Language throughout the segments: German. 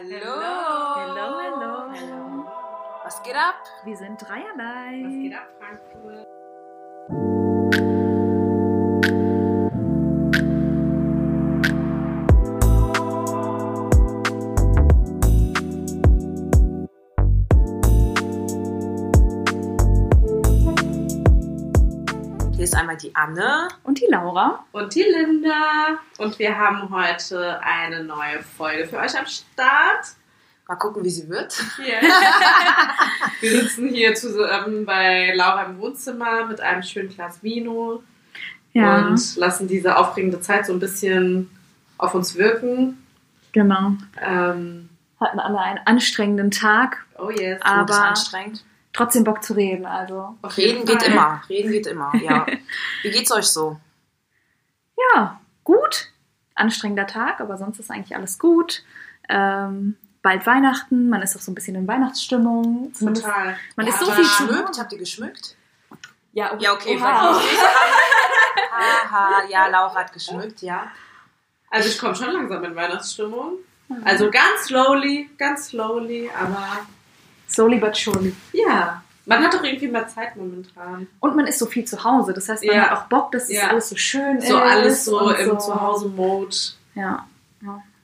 Hallo. Hallo, hallo. Hallo. Was geht ab? Wir sind dreierlei. Was geht ab, Frankfurt? Einmal die Anne. Und die Laura. Und die Linda. Und wir haben heute eine neue Folge für euch am Start. Mal gucken, wie sie wird. Hier. wir sitzen hier zusammen bei Laura im Wohnzimmer mit einem schönen Glas Vino Ja, und lassen diese aufregende Zeit so ein bisschen auf uns wirken. genau. Ähm, Hatten alle einen anstrengenden Tag, oh yes. Aber- anstrengend. Trotzdem Bock zu reden. Also, Reden geht immer. Reden geht immer, ja. Wie geht's euch so? ja, gut. Anstrengender Tag, aber sonst ist eigentlich alles gut. Ähm, bald Weihnachten, man ist auch so ein bisschen in Weihnachtsstimmung. Zumindest, Total. man ist Habt so viel zu geschmückt? Habt ihr geschmückt? Ja, Ja, okay. Oha. Haha, ja, Laura hat geschmückt, ja. Also ich komme schon langsam in Weihnachtsstimmung. Mhm. Also ganz slowly, ganz slowly, aber Slowly but surely. ja. Man hat doch irgendwie mehr Zeit momentan. Und man ist so viel zu Hause. Das heißt, man Ja. hat auch Bock, dass es Ja. alles so schön ist. So alles so im Zuhause-Mode. Ja.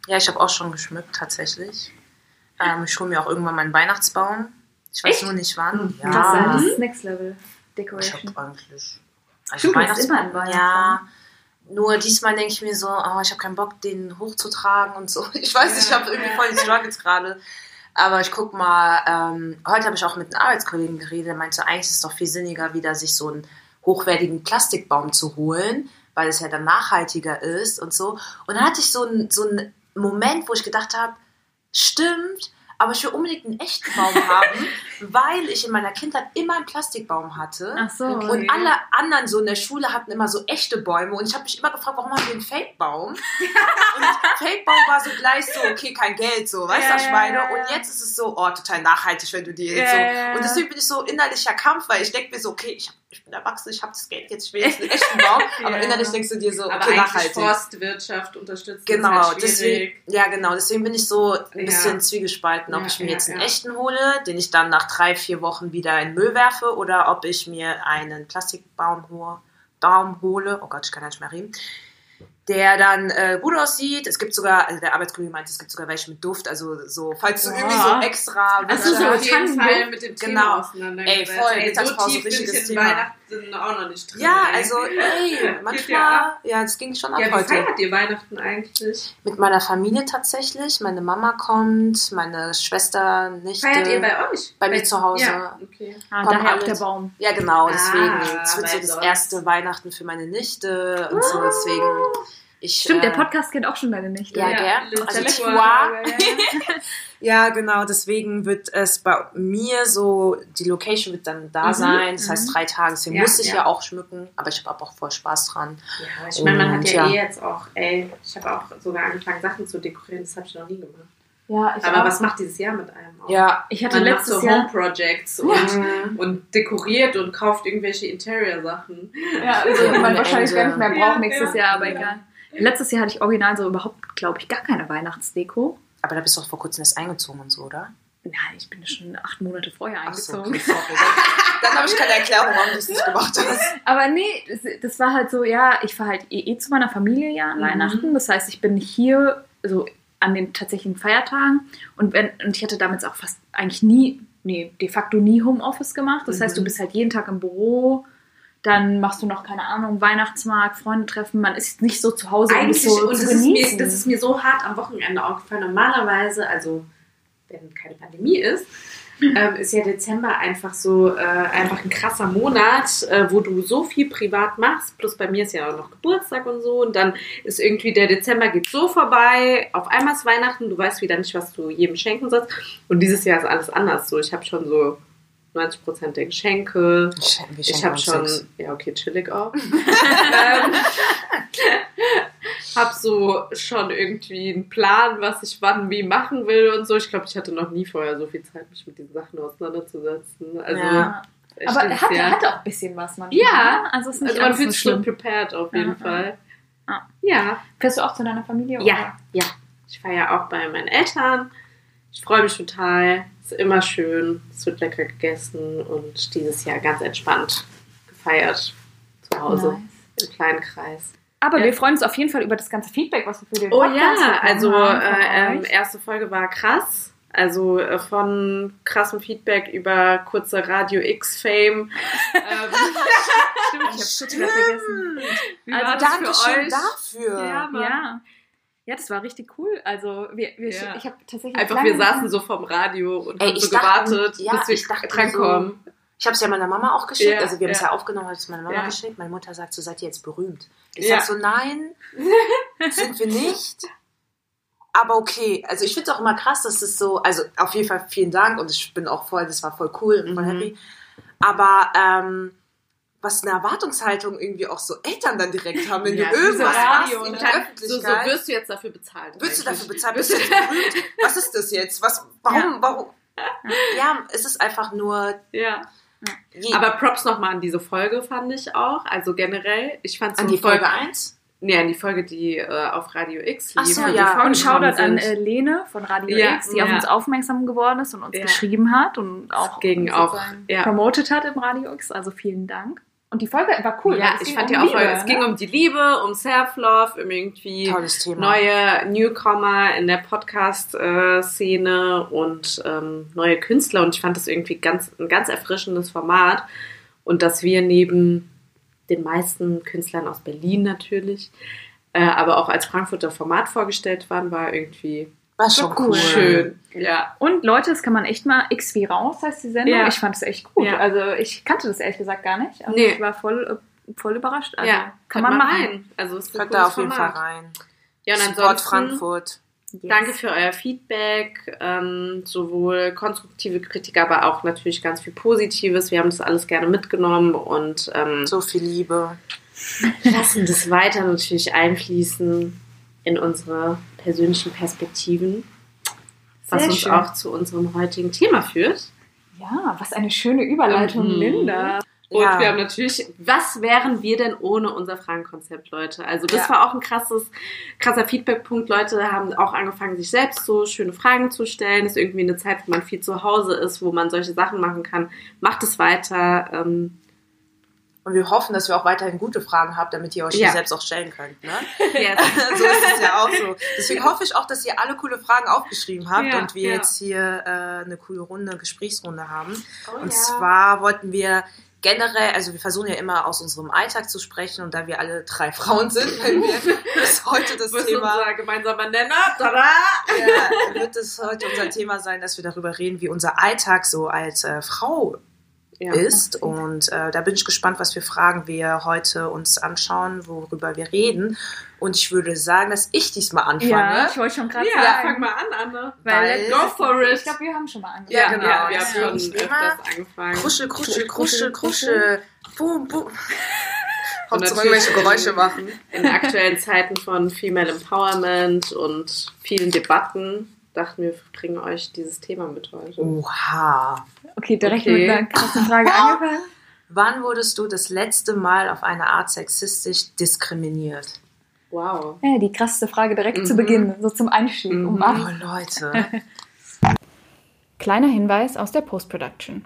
Ja, ich habe auch schon geschmückt, tatsächlich. Ähm, ich hole mir auch irgendwann meinen Weihnachtsbaum. Ich weiß Echt? nur nicht wann. Ja. Krass, ja. das ist Next Level Ich Decoration. habe eigentlich. Stimmt, du hast immer einen Ja. Weihnachtsbaum. Nur diesmal denke ich mir so, oh, ich habe keinen Bock, den hochzutragen und so. Ich weiß nicht, ich Ja, habe irgendwie ja. voll die Struggles gerade. Aber ich guck mal, ähm, heute habe ich auch mit einem Arbeitskollegen geredet, der meinte, eigentlich ist es doch viel sinniger, wieder sich so einen hochwertigen Plastikbaum zu holen, weil es ja dann nachhaltiger ist und so. Und dann hatte ich so einen, so einen Moment, wo ich gedacht habe, stimmt, aber ich will unbedingt einen echten Baum haben, weil ich in meiner Kindheit immer einen Plastikbaum hatte. Ach so. Okay. Und alle anderen so in der Schule hatten immer so echte Bäume und ich habe mich immer gefragt, warum haben wir einen Fake-Baum? und Fake-Baum war so gleich so, okay, kein Geld, so, weißt du, ja. Und jetzt ist es so, oh, total nachhaltig, wenn du dir Ja, so. Und deswegen bin ich so innerlicher Kampf, weil ich denke mir so, okay, ich, hab, ich bin erwachsen, ich habe das Geld, jetzt ich will jetzt einen echten Baum. Aber Ja. innerlich denkst du dir so, Aber okay, eigentlich nachhaltig. Forstwirtschaft unterstützen Genau, halt deswegen, ja genau, deswegen bin ich so ein Ja. bisschen zwiegespalten, ob Ja, ich mir ja, jetzt einen ja. echten hole, den ich dann nach drei, vier Wochen wieder in Müll werfe, oder ob ich mir einen Plastikbaum hole, Baum hole, oh Gott, ich kann ja nicht mehr reden, der dann äh, gut aussieht. Es gibt sogar, also der Arbeitskollege meint, es gibt sogar welche mit Duft, also so, falls du Oha. irgendwie so extra Also so, so so auf jeden Tannenduft. Fall mit dem Thema Genau. auseinandergesetzt. Ey, voll, Ey, so Mittagspause, ich richtiges Thema. Weihnachten auch noch nicht drin. Ja, ey. also, ey, manchmal, ja ja, das ging schon ab Ja, wie heute. feiert ihr Weihnachten eigentlich? Mit meiner Familie tatsächlich. Meine Mama kommt, meine Schwester, Nichte. Feiert ihr bei euch? Bei mir zu Hause. Ja, okay. Ah, Kommen daher auch der Baum. Ja, genau, Ah, deswegen. es wird so das sonst- erste Weihnachten für meine Nichte und so, deswegen. Ich, Stimmt, der äh, Podcast kennt auch schon deine Nichte. Ja, Ja, gell? Also Tiwa. Ja, genau, deswegen wird es bei mir so, die Location wird dann da Mhm, sein, das mhm. heißt drei Tage, deswegen Ja, muss ich ja. ja. auch schmücken, aber ich habe auch voll Spaß dran. Ja, ich meine, man hat ja, ja. eh jetzt auch, ey, ich habe auch sogar angefangen, Sachen zu dekorieren, das habe ich noch nie gemacht. ja ich Aber auch. was macht dieses Jahr mit einem auch? Ja. ich hatte Man macht letztes so Jahr. Home Projects und, Mhm. und dekoriert und kauft irgendwelche Interior-Sachen. Ja, also man wahrscheinlich gar nicht mehr braucht Ja, nächstes ja. Jahr, aber Ja. egal. Letztes Jahr hatte ich original so überhaupt, glaube ich, gar keine Weihnachtsdeko. Aber da bist du auch vor kurzem erst eingezogen und so, oder? Nein, ich bin schon acht Monate vorher Ach so, eingezogen. okay. Dann, habe ich keine Erklärung, warum du es nicht gemacht hast. Aber nee, das, das war halt so, ja, ich fahre halt eh, eh zu meiner Familie ja an Mhm. Weihnachten. Das heißt, ich bin hier so an den tatsächlichen Feiertagen. Und, wenn, und ich hatte damals auch fast eigentlich nie, nee, de facto nie Homeoffice gemacht. Das heißt, du Mhm. bist halt jeden Tag im Büro. Dann machst du noch, keine Ahnung, Weihnachtsmarkt, Freunde treffen. Man ist nicht so zu Hause, Eigentlich, so und das ist, genießen. mir, das ist mir so hart am Wochenende aufgefallen. Normalerweise, also wenn keine Pandemie ist, ähm, ist ja Dezember einfach so äh, einfach ein krasser Monat, äh, wo du so viel privat machst. Plus bei mir ist ja auch noch Geburtstag und so. Und dann ist irgendwie der Dezember geht so vorbei. Auf einmal ist Weihnachten, du weißt wieder nicht, was du jedem schenken sollst. Und dieses Jahr ist alles anders. So, ich habe schon so 90% der Geschenke. Ich schenken habe schon, nichts. ja okay, chillig auch. ähm, hab so schon irgendwie einen Plan, was ich wann wie machen will und so. Ich glaube, ich hatte noch nie vorher so viel Zeit, mich mit diesen Sachen auseinanderzusetzen. Also Ja. Aber dieses hat, Jahr. hat auch ein bisschen was manchmal. Ja. ne? Also es ist nicht also man fühlt sich schlimm. prepared auf jeden Ja, ja. Fall. Ja. Ja. Fährst du auch zu deiner Familie? Ja, ja. Ich feiere auch bei meinen Eltern. Ich freue mich total. Es ist immer schön. Es wird lecker gegessen und dieses Jahr ganz entspannt gefeiert. Zu Hause. Nice. Im kleinen Kreis. Aber Ja. wir freuen uns auf jeden Fall über das ganze Feedback, was wir für den Oh Podcast ja, bekommen also äh, euch. erste Folge war krass. Also äh, von krassem Feedback über kurze Radio X Fame. ähm, Stimmt, ich wieder vergessen. wie Also war das für euch? dafür. Ja, Mann. Ja. Ja, das war richtig cool. Also wir, wir Ja. ich habe tatsächlich Einfach, wir saßen so vom Radio und Ey, haben so ich dachte- gewartet, ja, bis wir drankommen. Ich habe es ja meiner Mama auch geschickt. Ja, also wir haben es ja. ja aufgenommen, habe es meiner Mama Ja. geschickt. Meine Mutter sagt so, seid ihr jetzt berühmt? Ich Ja. sag so, nein, sind wir nicht. Aber okay, also ich finde es auch immer krass, dass es so, also auf jeden Fall vielen Dank und ich bin auch voll, das war voll cool und voll Mhm. happy. Aber ähm, was eine Erwartungshaltung irgendwie auch so Eltern dann direkt haben, wenn Ja, du irgendwas so Radio, machst in ne? der So, so Öffentlichkeit. wirst du jetzt dafür bezahlt. Würdest du dafür bezahlt? Bist du jetzt berühmt? Was ist das jetzt? Was, warum, warum? Ja, es ist einfach nur. Ja. Wie, Aber Props nochmal an diese Folge fand ich auch. Also generell, ich fand so an die Folge 1? Nee, an die Folge, die äh, auf Radio X Ach lief. so, wo die ja. Und Shoutout an äh, Lene von Radio Ja, X, die auf ja. uns aufmerksam geworden ist und uns Ja. geschrieben hat und auch uns auch, ja. promotet hat im Radio X. Also vielen Dank. Und die Folge war cool. ja, es ich ging fand um die auch Liebe, voll. Es ne? ging um die Liebe, um Self-Love, um irgendwie neue Newcomer in der Podcast-Szene und ähm, neue Künstler. Und ich fand das irgendwie ganz, ein ganz erfrischendes Format. Und dass wir neben den meisten Künstlern aus Berlin natürlich, äh, aber auch als Frankfurter Format vorgestellt waren, war irgendwie War schon cool. cool. schön. Ja. Und Leute, das kann man echt mal X wie raus, heißt die Sendung. Ja. Ich fand es echt gut. Ja. Also ich kannte das ehrlich gesagt gar nicht. Aber Nee. ich war voll, äh, voll überrascht. Also ja, kann man mal rein. Also es ist ein Hört da auf jeden Fall Format. rein. Ja, und ansonsten Frankfurt. Yes. danke für euer Feedback, ähm, sowohl konstruktive Kritik, aber auch natürlich ganz viel Positives. Wir haben das alles gerne mitgenommen und ähm, So viel Liebe. lassen das weiter natürlich einfließen in unsere persönlichen Perspektiven, was Sehr uns schön. auch zu unserem heutigen Thema führt. Ja, was eine schöne Überleitung, Mhm. Linda. Und Ja. wir haben natürlich, was wären wir denn ohne unser Fragenkonzept, Leute? Also das Ja. war auch ein krasses, krasser Feedbackpunkt. Leute haben auch angefangen, sich selbst so schöne Fragen zu stellen. Das ist irgendwie eine Zeit, wo man viel zu Hause ist, wo man solche Sachen machen kann. Macht es weiter. Ähm, Und wir hoffen, dass wir auch weiterhin gute Fragen habt, damit ihr euch Ja. die selbst auch stellen könnt. Ne? yes. so ist es ja auch so. Deswegen hoffe ich auch, dass ihr alle coole Fragen aufgeschrieben habt Ja, und wir ja. jetzt hier äh, eine coole Runde, Gesprächsrunde haben. Oh, und zwar wollten wir generell, also wir versuchen ja immer aus unserem Alltag zu sprechen und da wir alle drei Frauen sind, wenn wir das heute das ist Thema unser gemeinsamer Nenner. Tada! ja, wird es heute unser Thema sein, dass wir darüber reden, wie unser Alltag so als äh, Frau Ja. ist. Und äh, da bin ich gespannt, was für Fragen wir heute uns anschauen, worüber wir reden. Und ich würde sagen, dass ich diesmal anfange. Ja, ich wollte schon gerade Ja, sagen. fang mal an, Anne. Weil- Go for it. Ich glaube, wir haben schon mal angefangen. Ja, genau. Ja, wir haben schon immer öfters angefangen. Kruschel, kruschel, kruschel, Kruschel. Boom, boom. Und Hauptsache irgendwelche Geräusche machen. In aktuellen Zeiten von Female Empowerment und vielen Debatten dachten wir, wir bringen euch dieses Thema mit heute. Oha. Okay, direkt Okay. mit einer krassen Frage angefangen. Wann wurdest du das letzte Mal auf eine Art sexistisch diskriminiert? Wow. Ja, die krasseste Frage direkt Mhm. zu Beginn, so zum Einstieg. Mhm. Um Oh. Leute. Kleiner Hinweis aus der Post-Production.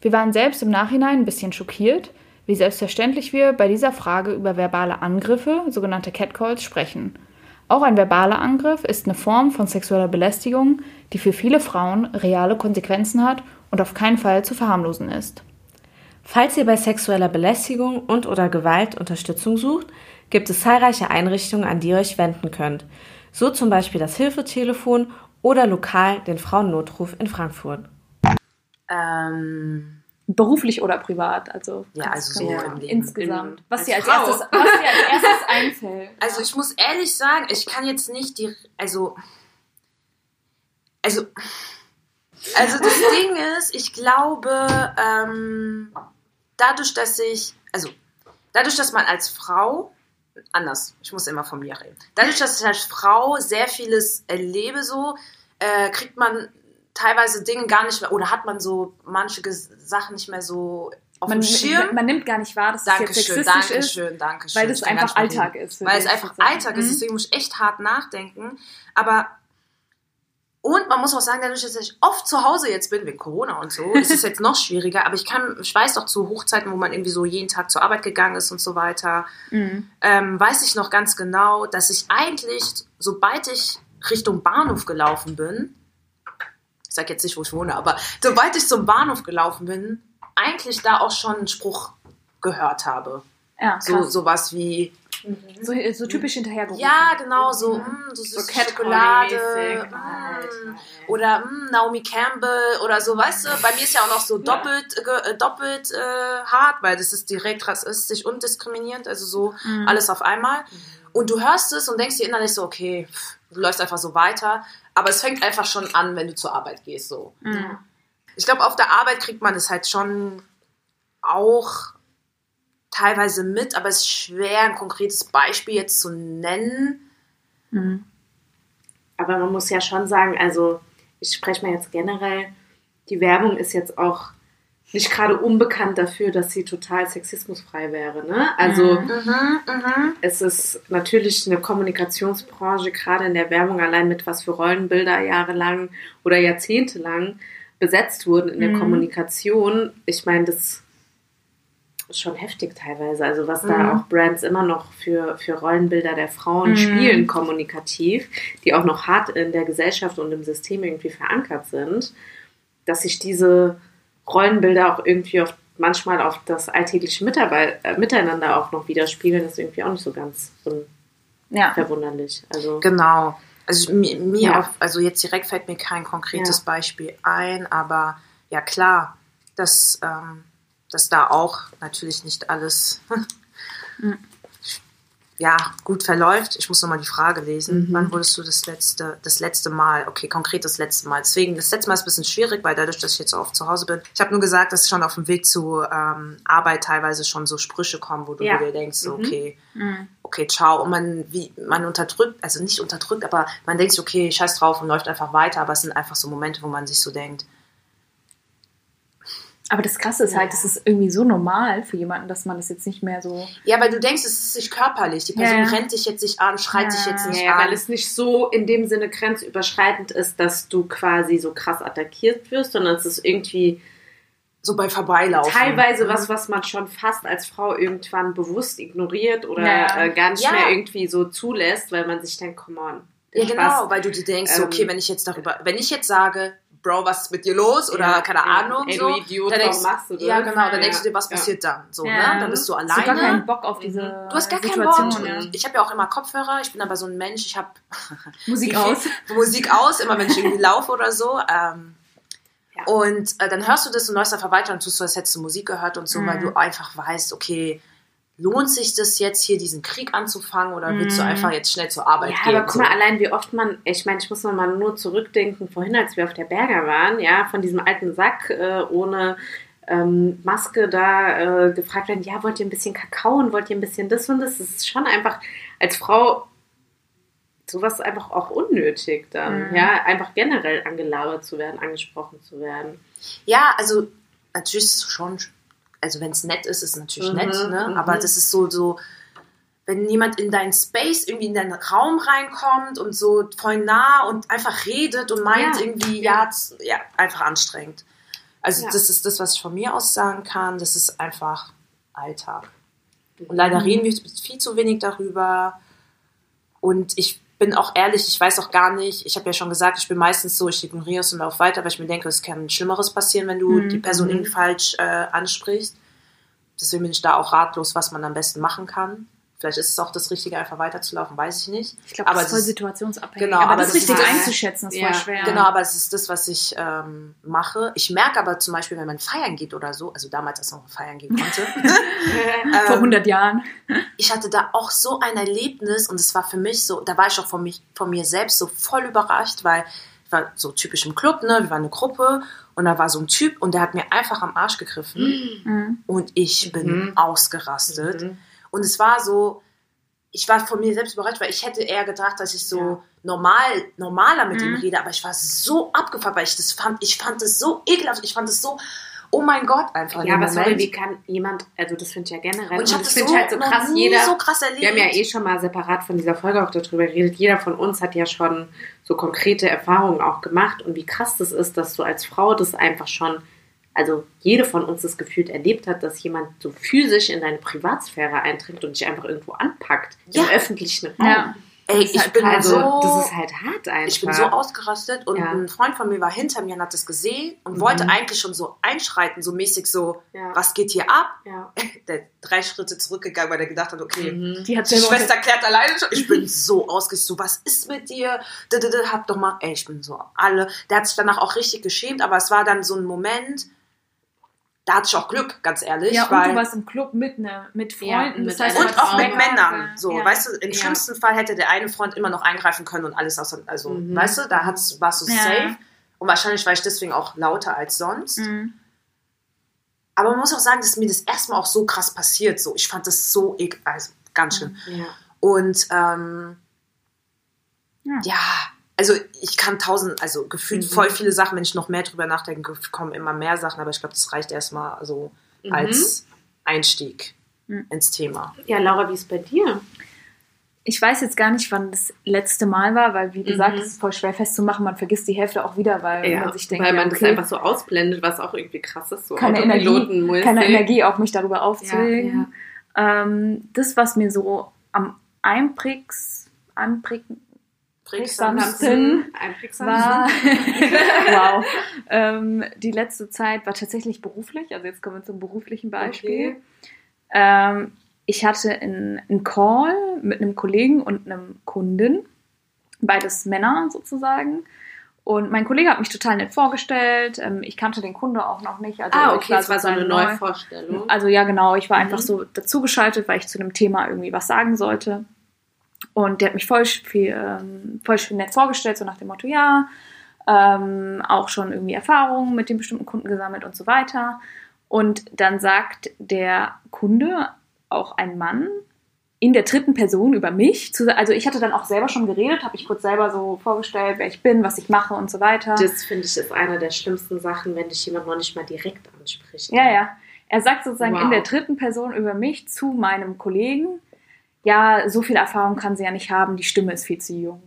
Wir waren selbst im Nachhinein ein bisschen schockiert, wie selbstverständlich wir bei dieser Frage über verbale Angriffe, sogenannte Catcalls, sprechen. Auch ein verbaler Angriff ist eine Form von sexueller Belästigung, die für viele Frauen reale Konsequenzen hat und auf keinen Fall zu verharmlosen ist. Falls ihr bei sexueller Belästigung und/oder Gewalt Unterstützung sucht, gibt es zahlreiche Einrichtungen, an die ihr euch wenden könnt. So zum Beispiel das Hilfetelefon oder lokal den Frauennotruf in Frankfurt. ähm, Beruflich oder privat, also, Ja, also so genau. im Leben. insgesamt. In- was, als dir als Frau. erstes, was dir als erstes einfällt. Also ich muss ehrlich sagen, ich kann jetzt nicht die, also, also, also das Ding ist, ich glaube, ähm, dadurch, dass ich, also dadurch, dass man als Frau, anders, ich muss immer von mir reden, dadurch, dass ich als Frau sehr vieles erlebe, so, äh, kriegt man teilweise Dinge gar nicht mehr, oder hat man so manche Sachen nicht mehr so auf man, dem Schirm. man nimmt gar nicht wahr, dass es jetzt Dankeschön, sexistisch ist, Dankeschön, Dankeschön. weil das einfach Alltag ist. Weil es einfach. Alltag ist, deswegen muss ich echt hart nachdenken. Aber Und man muss auch sagen, dadurch, dass ich oft zu Hause jetzt bin, wegen Corona und so, ist es jetzt noch schwieriger. Aber ich kann, ich weiß doch zu Hochzeiten, wo man irgendwie so jeden Tag zur Arbeit gegangen ist und so weiter, Mhm. ähm, weiß ich noch ganz genau, dass ich eigentlich, sobald ich Richtung Bahnhof gelaufen bin, ich sag jetzt nicht, wo ich wohne, aber sobald ich zum Bahnhof gelaufen bin, eigentlich da auch schon einen Spruch gehört habe. Ja, So sowas wie, so, so typisch hinterhergerufen. ja, genau, so, Mhm. mm, so süße Cat Schokolade. Mm, Alter, oder mm, Naomi Campbell oder so, weißt du, bei mir ist ja auch noch so Ja. doppelt, äh, doppelt äh, hart, weil das ist direkt rassistisch und diskriminierend, also so Mhm. alles auf einmal. Und du hörst es und denkst dir innerlich so, okay, pff, du läufst einfach so weiter. Aber es fängt einfach schon an, wenn du zur Arbeit gehst. So. Mhm. Ich glaube, auf der Arbeit kriegt man es halt schon auch teilweise mit, aber es ist schwer, ein konkretes Beispiel jetzt zu nennen. Mhm. Aber man muss ja schon sagen, also ich spreche mal jetzt generell, die Werbung ist jetzt auch nicht gerade unbekannt dafür, dass sie total sexismusfrei wäre. Ne? Also Mhm. Mhm, mhm. es ist natürlich eine Kommunikationsbranche, gerade in der Werbung, allein mit was für Rollenbilder jahrelang oder jahrzehntelang besetzt wurden in der Mhm. Kommunikation. Ich meine, das ist schon heftig teilweise. Also was da Mhm. auch Brands immer noch für, für Rollenbilder der Frauen Mhm. spielen, kommunikativ, die auch noch hart in der Gesellschaft und im System irgendwie verankert sind, dass sich diese Rollenbilder auch irgendwie auf, manchmal auf das alltägliche Mitarbeit, äh, Miteinander auch noch widerspiegeln, ist irgendwie auch nicht so ganz Ja. unverwunderlich. Also Genau. Also mir, mir Ja. auf, also jetzt direkt fällt mir kein konkretes Ja. Beispiel ein, aber ja klar, dass, ähm, dass da auch natürlich nicht alles Mhm. Ja, gut verläuft. Ich muss nochmal die Frage lesen. Mhm. Wann wurdest du das letzte, das letzte Mal, okay, konkret das letzte Mal. Deswegen, das letzte Mal ist ein bisschen schwierig, weil dadurch, dass ich jetzt oft zu Hause bin. Ich habe nur gesagt, dass schon auf dem Weg zu ähm, Arbeit teilweise schon so Sprüche kommen, wo du Ja. dir denkst, so, Mhm. okay, Mhm. okay, ciao. Und man, wie, man unterdrückt, also nicht unterdrückt, aber man denkt sich, okay, scheiß drauf und läuft einfach weiter. Aber es sind einfach so Momente, wo man sich so denkt, Aber das Krasse ist halt, das ist irgendwie so normal für jemanden, dass man das jetzt nicht mehr so. ja, weil du denkst, es ist nicht körperlich. Die Person Ja, ja. rennt dich jetzt nicht an, schreit Ja. dich jetzt nicht ja, an. weil es nicht so in dem Sinne grenzüberschreitend ist, dass du quasi so krass attackiert wirst, sondern es ist irgendwie so bei Vorbeilaufen. teilweise Mhm. was, was man schon fast als Frau irgendwann bewusst ignoriert oder Ja. äh, gar nicht Ja. mehr irgendwie so zulässt, weil man sich denkt, come on. Ja, Spaß. genau, weil du dir denkst, Ähm, okay, wenn ich jetzt darüber, wenn ich jetzt sage, Bro, was ist mit dir los? Oder Ja, keine. Ahnung, Ey, so. du Idiot, dann warum denkst, machst du das? Ja, genau, dann denkst du dir, was passiert dann? So, ne? Dann bist du Hast du gar alleine. keinen Bock auf diese Du hast gar keinen Situation. Bock. ja. Ich habe ja auch immer Kopfhörer. Ich bin aber so ein Mensch. Ich habe Musik aus. Musik aus, immer wenn ich irgendwie laufe oder so. Ähm. Und äh, dann hörst du das und läufst einfach weiter und tust so, als hättest du Musik gehört und so, weil Mhm. du einfach weißt, okay, lohnt sich das jetzt hier, diesen Krieg anzufangen oder willst du Mhm. einfach jetzt schnell zur Arbeit Ja, gehen? aber guck so. mal, allein wie oft man, ich meine, ich muss noch mal nur zurückdenken, vorhin, als wir auf der Berger waren, ja, von diesem alten Sack äh, ohne ähm, Maske da äh, gefragt werden, ja, wollt ihr ein bisschen Kakao und wollt ihr ein bisschen das und das? Das ist schon einfach als Frau sowas einfach auch unnötig dann, Mhm. ja, einfach generell angelabert zu werden, angesprochen zu werden. Ja, also natürlich ist es schon, also wenn es nett ist, ist es natürlich Mhm, nett, ne? mhm. aber das ist so, so, wenn jemand in deinen Space, irgendwie in deinen Raum reinkommt und so voll nah und einfach redet und meint Ja, irgendwie, ja. ja, einfach anstrengend. Also Ja. das ist das, was ich von mir aus sagen kann, das ist einfach Alltag. Und leider Mhm. reden wir viel zu wenig darüber. Und ich bin auch ehrlich, ich weiß auch gar nicht, ich habe ja schon gesagt, ich bin meistens so, ich ignoriere es und laufe weiter, weil ich mir denke, es kann Schlimmeres passieren, wenn du Mhm. die Person Mhm. irgendwie falsch äh, ansprichst. Deswegen bin ich da auch ratlos, was man am besten machen kann. Vielleicht ist es auch das Richtige, einfach weiterzulaufen, weiß ich nicht. Ich glaube, Aber das ist voll es ist- situationsabhängig. Genau, aber, aber das das richtig ist- einzuschätzen ist Ja, voll schwer. Genau, aber es ist das, was ich ähm, mache. Ich merke aber zum Beispiel, wenn man feiern geht oder so, also damals, als man noch feiern gehen konnte, Vor ähm, 100 Jahren. ich hatte da auch so ein Erlebnis und es war für mich so, da war ich auch von, mich, von mir selbst so voll überrascht, weil ich war so typisch im Club, ne? wir waren eine Gruppe und da war so ein Typ und der hat mir einfach am Arsch gegriffen Mhm. und ich bin Mhm. ausgerastet. Mhm. Und es war so, ich war von mir selbst überrascht, weil ich hätte eher gedacht, dass ich so Ja. normal, normaler mit ihm Mhm. rede, aber ich war so abgefuckt, weil ich das fand, ich fand es so ekelhaft, ich fand es so oh mein Gott, einfach Ja, aber sorry, wie kann jemand, also das finde ich ja generell, Und ich hab das das finde so ich halt so krass, jeder, so krass erlebt. wir haben ja eh schon mal separat von dieser Folge auch darüber geredet, jeder von uns hat ja schon so konkrete Erfahrungen auch gemacht und wie krass das ist, dass du als Frau das einfach schon, also jede von uns das gefühlt erlebt hat, dass jemand so physisch in deine Privatsphäre eindringt und dich einfach irgendwo anpackt Ja. im öffentlichen Raum. Ja. Ey, ich halt bin also, so, das ist halt hart einfach. ich bin so ausgerastet und Ja. ein Freund von mir war hinter mir und hat das gesehen und Mhm. wollte eigentlich schon so einschreiten, so mäßig so, Ja. was geht hier ab? Ja. Der drei Schritte zurückgegangen, weil er gedacht hat, okay, Mhm. Die hat die Schwester klärt alleine schon. Ich bin so ausgerastet, so, was ist mit dir? D -d -d, hab doch mal, ey, ich bin so alle. Der hat sich danach auch richtig geschämt, aber es war dann so ein Moment, da hatte ich auch Glück, ganz ehrlich, Ja, und weil du warst im Club mit, ne, mit Ja, Freunden. mit das heißt, und auch mit. Männern. So, ja. weißt du, im Ja. schlimmsten Fall hätte der eine Freund immer noch eingreifen können und alles aus, also, Mhm. weißt du, da hat's, warst du Ja. safe. Und wahrscheinlich war ich deswegen auch lauter als sonst. Mhm. Aber man muss auch sagen, dass mir das erstmal auch so krass passiert. So, ich fand das so also ganz schlimm. Ja. Und ähm, Ja. Ja. also ich kann tausend, also gefühlt Mhm. voll viele Sachen, wenn ich noch mehr drüber nachdenke, kommen immer mehr Sachen, aber ich glaube, das reicht erstmal so Mhm. als Einstieg Mhm. ins Thema. ja, Laura, wie ist bei dir? Ich weiß jetzt gar nicht, wann das letzte Mal war, weil, wie gesagt, Mhm. es ist voll schwer festzumachen. Man vergisst die Hälfte auch wieder, weil man sich denkt, weil ja, man das okay, einfach so ausblendet, was auch irgendwie krass ist. So keine Energie, keine Energie auf mich darüber Ja, aufzulegen. ja. Ähm, das, was mir so am einprägs, Einprägsam. war, wow, ähm, die letzte Zeit war tatsächlich beruflich. Also jetzt kommen wir zum beruflichen Beispiel. Okay. Ähm, ich hatte einen Call mit einem Kollegen und einem Kunden, beides Männer sozusagen. Und mein Kollege hat mich total nett vorgestellt. Ähm, ich kannte den Kunde auch noch nicht. Also Ah, okay, das war so eine sozusagen neu. neue Vorstellung. Also ja, genau. Ich war Mhm. einfach so dazugeschaltet, weil ich zu einem Thema irgendwie was sagen sollte. Und der hat mich voll viel, ähm, voll viel nett vorgestellt, so nach dem Motto, ja, ähm, auch schon irgendwie Erfahrungen mit dem bestimmten Kunden gesammelt und so weiter. Und dann sagt der Kunde, auch ein Mann, in der dritten Person über mich. Zu, also ich hatte dann auch selber schon geredet, habe ich kurz selber so vorgestellt, wer ich bin, was ich mache und so weiter. Das finde ich ist eine der schlimmsten Sachen, wenn dich jemand noch nicht mal direkt anspricht. Ja, ja. Er sagt sozusagen Wow. in der dritten Person über mich zu meinem Kollegen, ja, so viel Erfahrung kann sie ja nicht haben, die Stimme ist viel zu jung.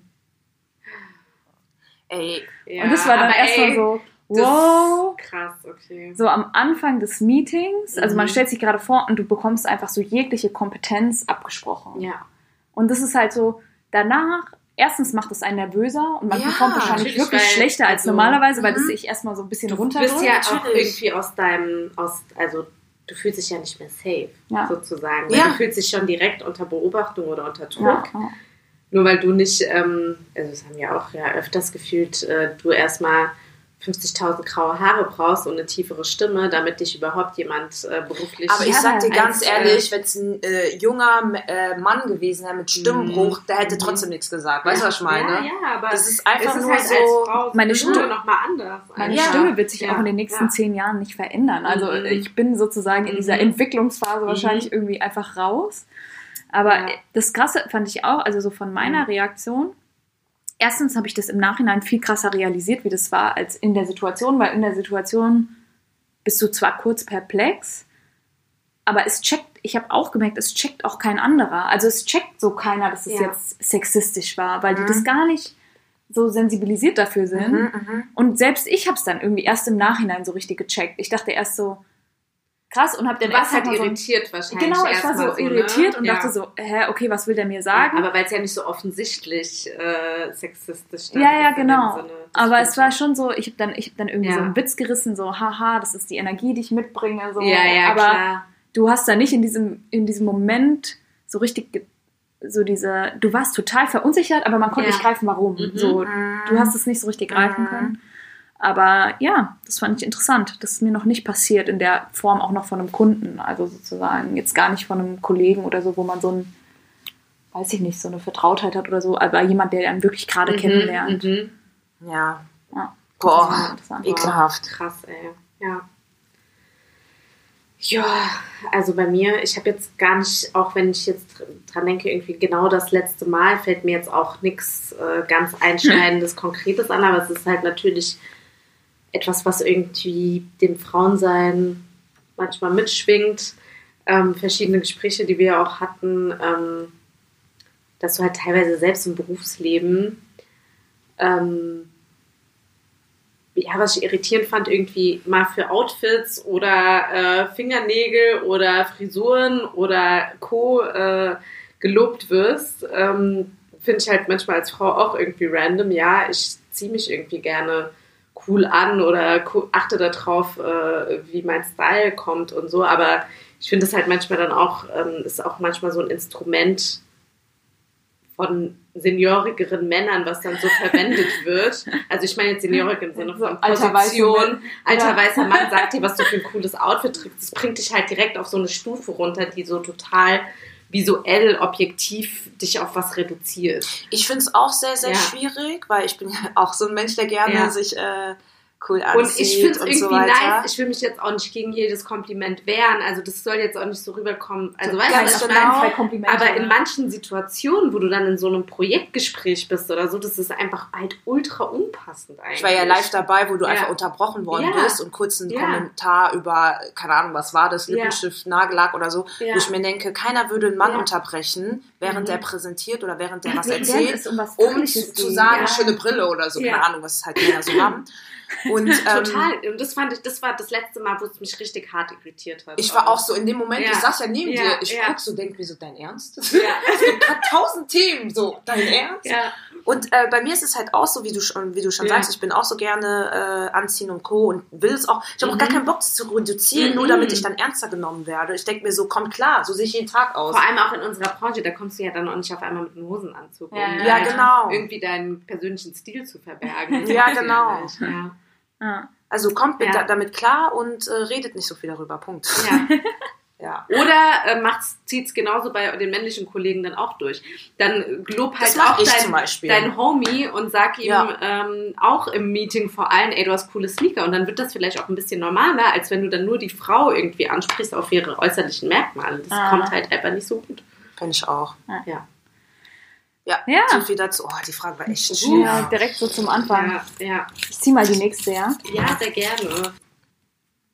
Ey, Ja, und das war dann erstmal ey, so, das wow. ist Krass, okay. So am Anfang des Meetings, also man Mhm. stellt sich gerade vor und du bekommst einfach so jegliche Kompetenz abgesprochen. Ja. Und das ist halt so, danach, erstens macht es einen nervöser und man Ja, performt wahrscheinlich wirklich weil- schlechter als also, normalerweise, weil das mhm. sich erstmal so ein bisschen Du runterdrückt. bist ja auch irgendwie aus deinem, aus, also du fühlst dich ja nicht mehr safe, Ja. sozusagen. Weil Ja. Du fühlst dich schon direkt unter Beobachtung oder unter Druck. ja, ja. Nur weil du nicht, ähm, also das haben wir auch ja öfters gefühlt, äh, du erstmal 50.000 graue Haare brauchst und eine tiefere Stimme, damit dich überhaupt jemand äh, beruflich. aber ich sag dir ganz als, ehrlich, wenn es ein äh, junger äh, Mann gewesen wäre mit Stimmbruch, der hätte Mhm. trotzdem nichts gesagt. Weißt du, was ich meine? Ja, ja, aber Das ist einfach es ist nur halt so. als Frau Meine Stimme- noch mal anders. Meine Ja. Stimme wird sich Ja. auch in den nächsten Ja. zehn Jahren nicht verändern. Also Mhm. ich bin sozusagen in dieser Mhm. Entwicklungsphase wahrscheinlich irgendwie einfach raus. Aber Ja. das Krasse fand ich auch, also so von meiner Mhm. Reaktion. Erstens habe ich das im Nachhinein viel krasser realisiert, wie das war, als in der Situation, weil in der Situation bist du zwar kurz perplex, aber es checkt, ich habe auch gemerkt, es checkt auch kein anderer. Also es checkt so keiner, dass es Ja. jetzt sexistisch war, weil die Mhm. das gar nicht so sensibilisiert dafür sind. Mhm, mhm. Und selbst ich habe es dann irgendwie erst im Nachhinein so richtig gecheckt. Ich dachte erst so, krass, und habe dann warst erst halt mal so, irritiert wahrscheinlich. Genau, ich war so erstmal irritiert ne? und Ja. dachte so, hä, okay, was will der mir sagen? Ja, aber weil es ja nicht so offensichtlich äh, sexistisch dann Ja, ja, ist genau. Sinne. Aber es war schon so, ich habe dann, ich hab dann irgendwie Ja. so einen Witz gerissen, so, haha, das ist die Energie, die ich mitbringe. So. Ja, ja, aber klar. du hast da nicht in diesem, in diesem Moment so richtig, so diese, du warst total verunsichert, aber man konnte nicht greifen, warum. Mhm. So, du hast es nicht so richtig greifen Mhm. können. Aber ja, das fand ich interessant. Das ist mir noch nicht passiert in der Form auch noch von einem Kunden. Also sozusagen jetzt gar nicht von einem Kollegen oder so, wo man so ein, weiß ich nicht, so eine Vertrautheit hat oder so, aber jemand, der einen wirklich gerade kennenlernt. Mhm. Ja. Ja. Boah, ekelhaft. Krass, ey. Ja. Ja, also bei mir, ich habe jetzt gar nicht, auch wenn ich jetzt dran denke, irgendwie genau das letzte Mal, fällt mir jetzt auch nichts äh, ganz Einschneidendes, Konkretes an, aber es ist halt natürlich etwas, was irgendwie dem Frauensein manchmal mitschwingt. Ähm, verschiedene Gespräche, die wir auch hatten, ähm, dass du halt teilweise selbst im Berufsleben, ähm, ja, was ich irritierend fand, irgendwie mal für Outfits oder äh, Fingernägel oder Frisuren oder Co. Äh, gelobt wirst, ähm, finde ich halt manchmal als Frau auch irgendwie random. Ja, ich ziehe mich irgendwie gerne cool an oder achte darauf, äh, wie mein Style kommt und so. Aber ich finde es halt manchmal dann auch, ähm, ist auch manchmal so ein Instrument von seniorigeren Männern, was dann so verwendet wird. Also ich meine jetzt seniorig im Sinne von Position. Alter weißer Mann sagt dir, was du für ein cooles Outfit trägst. Das bringt dich halt direkt auf so eine Stufe runter, die so total visuell, objektiv dich auf was reduziert. Ich finde es auch sehr, sehr ja. schwierig, weil ich bin auch so ein Mensch, der gerne ja. sich äh, cool anzieht Und ich finde es irgendwie so nice. Ich will mich jetzt auch nicht gegen jedes Kompliment wehren. Also das soll jetzt auch nicht so rüberkommen. Also weißt du, genau, aber in manchen Situationen, wo du dann in so einem Projektgespräch bist oder so, das ist einfach halt ultra unpassend eigentlich. Ich war ja live dabei, wo du ja. einfach unterbrochen worden ja. bist und kurz einen ja. Kommentar über, keine Ahnung, was war das, Lippenstift, Nagellack oder so, wo ich mir denke, keiner würde einen Mann unterbrechen, während mhm. der präsentiert oder während der was erzählt, um, was um zu sagen, schöne Brille oder so, keine Ahnung, was halt Männer so haben. Und, ähm, Total. Und das fand ich, das war das letzte Mal, wo es mich richtig hart irritiert hat. Ich war auch so in dem Moment, ja. ich saß ja neben ja, dir, ich ja. guck so, denk mir so, dein Ernst? Ja. es gibt gerade tausend Themen, so, dein Ernst? Ja. Und äh, bei mir ist es halt auch so, wie du schon, wie du schon ja. sagst, ich bin auch so gerne äh, anziehen und Co. und will es auch, ich habe mhm. auch gar mhm. keinen Bock, das zu reduzieren, mhm. nur damit ich dann ernster genommen werde. Ich denke mir so, komm klar, so sehe ich jeden Tag aus. Vor allem auch in unserer Branche, da kommst du ja dann auch nicht auf einmal mit einem Hosenanzug, ja, um ja, genau. irgendwie deinen persönlichen Stil zu verbergen. ja, genau. Ja. Ja. Also kommt mit, ja. damit klar und äh, redet nicht so viel darüber. Punkt. Ja. ja. Oder äh, zieht es genauso bei den männlichen Kollegen dann auch durch. Dann lob halt auch dein, dein, Homie und sag ihm ja. ähm, auch im Meeting vor allem, ey, du hast coole Sneaker. Und dann wird das vielleicht auch ein bisschen normaler, als wenn du dann nur die Frau irgendwie ansprichst auf ihre äußerlichen Merkmale. Das ah. kommt halt einfach nicht so gut. Finde ich auch. Ja. Ja, ja. so viel dazu. Oh, die Frage war echt schwer. Ja, direkt so zum Anfang. Ja, ja. Ich zieh mal die nächste, ja? Ja, sehr gerne.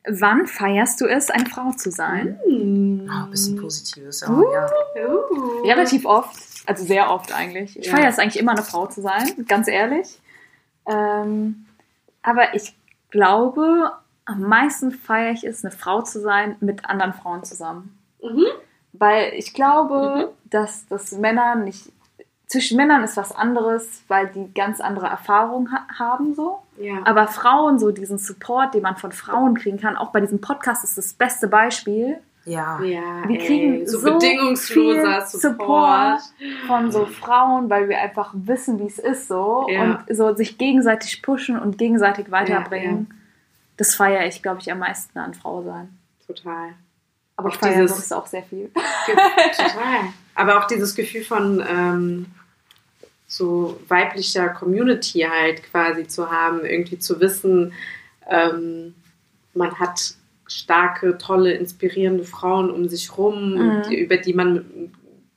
Wann feierst du es, eine Frau zu sein? Mm. Oh, ein bisschen Positives, ja. Uh. ja. Uh. Relativ oft, also sehr oft eigentlich. Ich ja. feiere es eigentlich immer, eine Frau zu sein, ganz ehrlich. Ähm, aber ich glaube, am meisten feiere ich es, eine Frau zu sein mit anderen Frauen zusammen. Mhm. Weil ich glaube, mhm. dass, dass Männer nicht zwischen Männern ist was anderes, weil die ganz andere Erfahrungen ha haben so. Ja. Aber Frauen, so diesen Support, den man von Frauen kriegen kann, auch bei diesem Podcast ist das beste Beispiel. Ja. ja wir kriegen ey, so, so bedingungsloser Support. Support. von so Frauen, weil wir einfach wissen, wie es ist so ja. und so sich gegenseitig pushen und gegenseitig weiterbringen. Ja, das feiere ich, glaube ich, am meisten an Frau sein. Total. Aber auch ich feiere sonst auch sehr viel. Total. Aber auch dieses Gefühl von ähm, so weiblicher Community halt quasi zu haben, irgendwie zu wissen, ähm, man hat starke, tolle, inspirierende Frauen um sich rum, mhm. die, über die man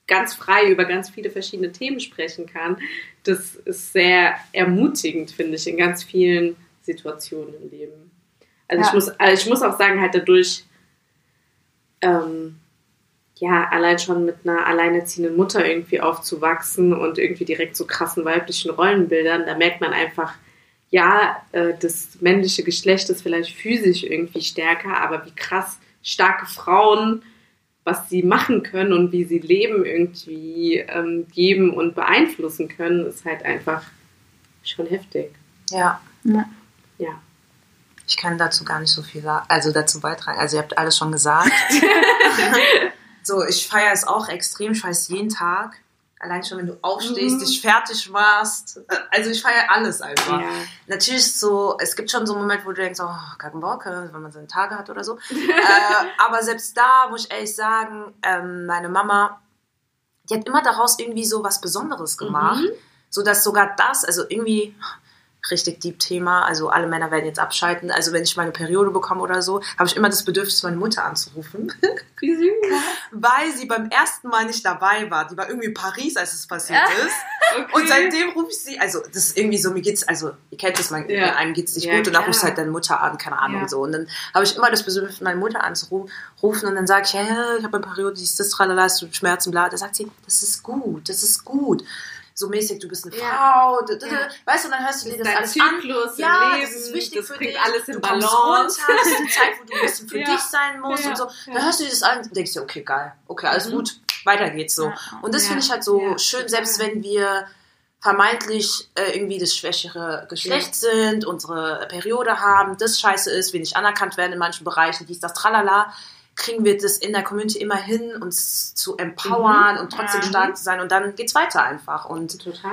ganz frei über ganz viele verschiedene Themen sprechen kann. Das ist sehr ermutigend, finde ich, in ganz vielen Situationen im Leben. Also, ja. ich, muss, also ich muss auch sagen, halt dadurch ähm, ja, allein schon mit einer alleinerziehenden Mutter irgendwie aufzuwachsen und irgendwie direkt so krassen weiblichen Rollenbildern, da merkt man einfach, ja, äh, das männliche Geschlecht ist vielleicht physisch irgendwie stärker, aber wie krass starke Frauen, was sie machen können und wie sie Leben irgendwie ähm, geben und beeinflussen können, ist halt einfach schon heftig. Ja. Ja. ja. Ich kann dazu gar nicht so viel sagen, also dazu beitragen. Also ihr habt alles schon gesagt. So, ich feiere es auch extrem. Ich feiere es jeden Tag. Allein schon, wenn du aufstehst, mhm. dich fertig machst. Also ich feiere alles einfach. Ja. Natürlich so, es gibt schon so einen Moment, wo du denkst, oh, keinen Bock, wenn man seine Tage hat oder so. äh, aber selbst da muss ich ehrlich sagen, ähm, meine Mama, die hat immer daraus irgendwie so was Besonderes gemacht. Mhm. So dass sogar das, also irgendwie, richtig deep Thema. Also alle Männer werden jetzt abschalten. Also wenn ich meine Periode bekomme oder so, habe ich immer das Bedürfnis, meine Mutter anzurufen. Wie süß. Weil sie beim ersten Mal nicht dabei war. Die war irgendwie in Paris, als es passiert ist. Okay. Und seitdem rufe ich sie, also das ist irgendwie so, mir geht's, also ihr kennt das, man, Ja. einem geht's nicht Ja, gut und dann rufst du halt deine Mutter an, keine Ahnung Ja. so. Und dann habe ich immer das Bedürfnis, meine Mutter anzurufen und dann sage ich, hey, ich habe eine Periode, dies, das, tralala, hast du Schmerzen, bla. Da sagt sie, das ist gut, das ist gut. So mäßig, du bist eine. Frau, Ja. weißt du, und dann hörst du dir das alles an. Zyklus im Ja, Leben, das ist wichtig das für dich. alles in du kommst Balance. runter, das ist die Zeit, wo du ein bisschen für Ja. dich sein musst Ja. und so. Dann hörst du dir das an und denkst dir, okay, geil, okay, alles Mhm. gut, weiter geht's so. Und das finde ich halt so schön, selbst wenn wir vermeintlich äh, irgendwie das schwächere Geschlecht sind, unsere Periode haben, das scheiße ist, wir nicht anerkannt werden in manchen Bereichen, dies, das, tralala, kriegen wir das in der Community immer hin, uns zu empowern und trotzdem Mhm. stark zu sein und dann geht's weiter einfach. Und Total.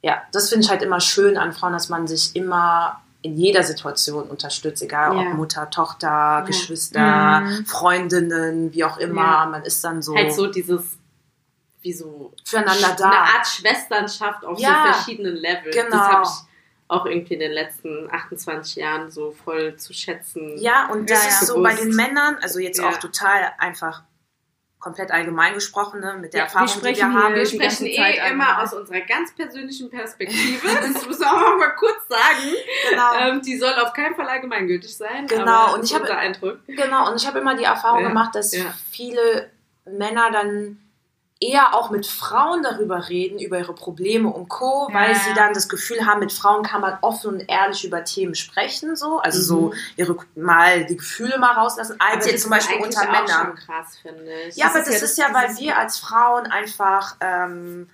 ja, das finde ich halt immer schön an Frauen, dass man sich immer in jeder Situation unterstützt, egal Ja. ob Mutter, Tochter, Geschwister, Mhm. Freundinnen, wie auch immer. Ja. Man ist dann so, Halt so dieses, wie so füreinander da. eine Art Schwesternschaft auf Ja. so verschiedenen Levels. Genau. Das habe ich auch irgendwie in den letzten 28 Jahren so voll zu schätzen. Ja, und das Ja, ist ja. so bei den Männern, also jetzt Ja. auch total einfach komplett allgemein gesprochen, ne, mit der Ja, wir Erfahrung, die sprechen wir haben. Wir die sprechen Zeit eh immer allgemein. aus unserer ganz persönlichen Perspektive. Das muss man auch mal kurz sagen. Genau. Ähm, die soll auf keinen Fall allgemeingültig sein. Genau, aber und ich habe-. Genau, und ich habe immer die Erfahrung Ja, gemacht, dass ja. viele Männer dann eher auch mit Frauen darüber reden, über ihre Probleme und Co., Ja, weil sie dann das Gefühl haben, mit Frauen kann man offen und ehrlich über Themen sprechen, so, also so Mhm. ihre mal die Gefühle mal rauslassen, als Aber jetzt zum Beispiel unter Männern. krass. Ja, Das aber ist das, ja ist ja, weil wir als Frauen einfach, ähm,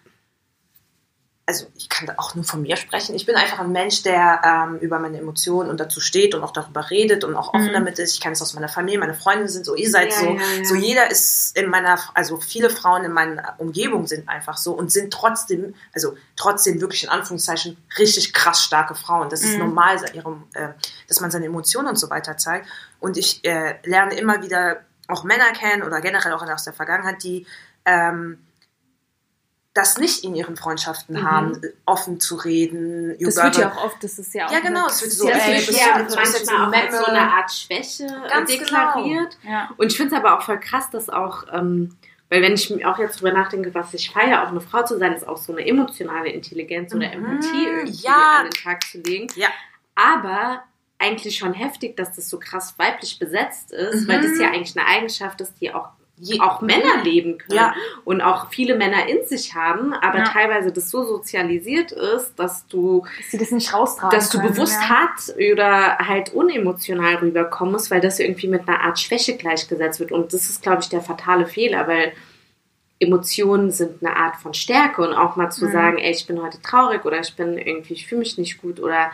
also ich kann da auch nur von mir sprechen. Ich bin einfach ein Mensch, der ähm, über meine Emotionen und dazu steht und auch darüber redet und auch offen Mhm. damit ist. Ich kenne es aus meiner Familie, meine Freunde sind so, ihr seid Ja, so. ja, ja. So jeder ist in meiner, also viele Frauen in meiner Umgebung sind einfach so und sind trotzdem, also trotzdem wirklich in Anführungszeichen richtig krass starke Frauen. Das ist Mhm. normal, ihrem, äh, dass man seine Emotionen und so weiter zeigt. Und ich äh, lerne immer wieder auch Männer kennen oder generell auch aus der Vergangenheit, die ähm, das nicht in ihren Freundschaften Mhm. haben, offen zu reden. Das wird ja auch oft, das ist ja auch. Ja, genau, es wird so, Ja, das ey, wird bist ja du- bist manchmal auch so eine Art Schwäche Ganz äh, genau. deklariert. Ja. Und ich finde es aber auch voll krass, dass auch, ähm, weil wenn ich mir auch jetzt drüber nachdenke, was ich feiere, auch eine Frau zu sein, ist auch so eine emotionale Intelligenz oder Mhm. Empathie irgendwie Ja. an den Tag zu legen. Ja. Aber eigentlich schon heftig, dass das so krass weiblich besetzt ist, Mhm. weil das ja eigentlich eine Eigenschaft ist, die auch Je- auch Männer leben können Ja. und auch viele Männer in sich haben, aber Ja. teilweise das so sozialisiert ist, dass du Dass sie das nicht raustragen. dass du können, bewusst ja. hart oder halt unemotional rüberkommen musst, weil das irgendwie mit einer Art Schwäche gleichgesetzt wird. Und das ist, glaube ich, der fatale Fehler, weil Emotionen sind eine Art von Stärke und auch mal zu Mhm. sagen, ey, ich bin heute traurig oder ich bin irgendwie, ich fühle mich nicht gut oder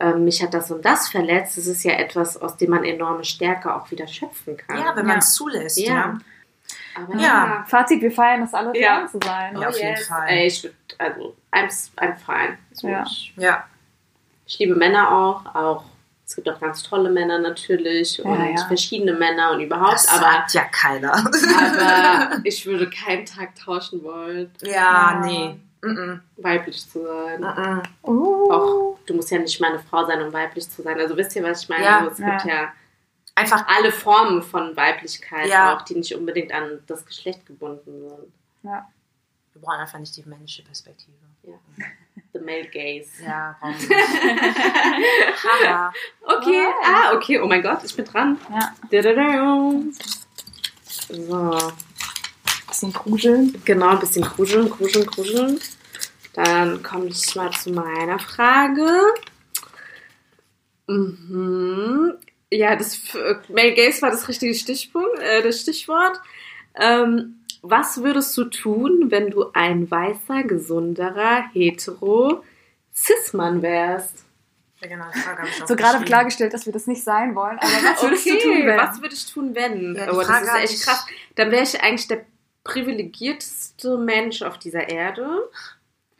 ähm, mich hat das und das verletzt, das ist ja etwas, aus dem man enorme Stärke auch wieder schöpfen kann. ja, wenn Ja. man es zulässt. Ja. Ja. Aber Ja. Fazit, wir feiern das alle, Ja. Zu sein. Ja. auf jeden Fall. Ey, ich würde, also, I'm, I'm fine. So, Ja. ich, ja. ich liebe Männer auch, auch es gibt auch ganz tolle Männer natürlich und Ja, ja. verschiedene Männer und überhaupt, Das aber, sagt ja keiner. aber ich würde keinen Tag tauschen wollen, ja, Ja. nee. Weiblich zu sein. -mm. Mm Uh. Auch du musst ja nicht meine Frau sein, um weiblich zu sein. Also wisst ihr, was ich meine? Ja, Also es gibt ja Einfach, alle Formen von Weiblichkeit Ja. auch, die nicht unbedingt an das Geschlecht gebunden sind. Ja. wir brauchen einfach nicht die männliche Perspektive. Ja. The male gaze. Ja, brauchen wir nicht. Haha. Okay, ah, okay, oh mein Gott, ich bin dran. Ja. Dadadam. So, Bisschen kruscheln. genau, ein bisschen kruscheln, kruscheln, kruscheln. Dann komme ich mal zu meiner Frage. Mhm. Ja, das äh, Male Gaze war das richtige Stichpunkt, äh, das Stichwort. Ähm, was würdest du tun, wenn du ein weißer, gesunderer, hetero Cis-Mann wärst? Ja, genau, die Frage habe ich So gerade klargestellt, dass wir das nicht sein wollen. Aber was würdest du tun, wenn? was würde ich tun, wenn? Ja, oh, das ist echt ich- krass. Dann wäre ich eigentlich der privilegierteste Mensch auf dieser Erde.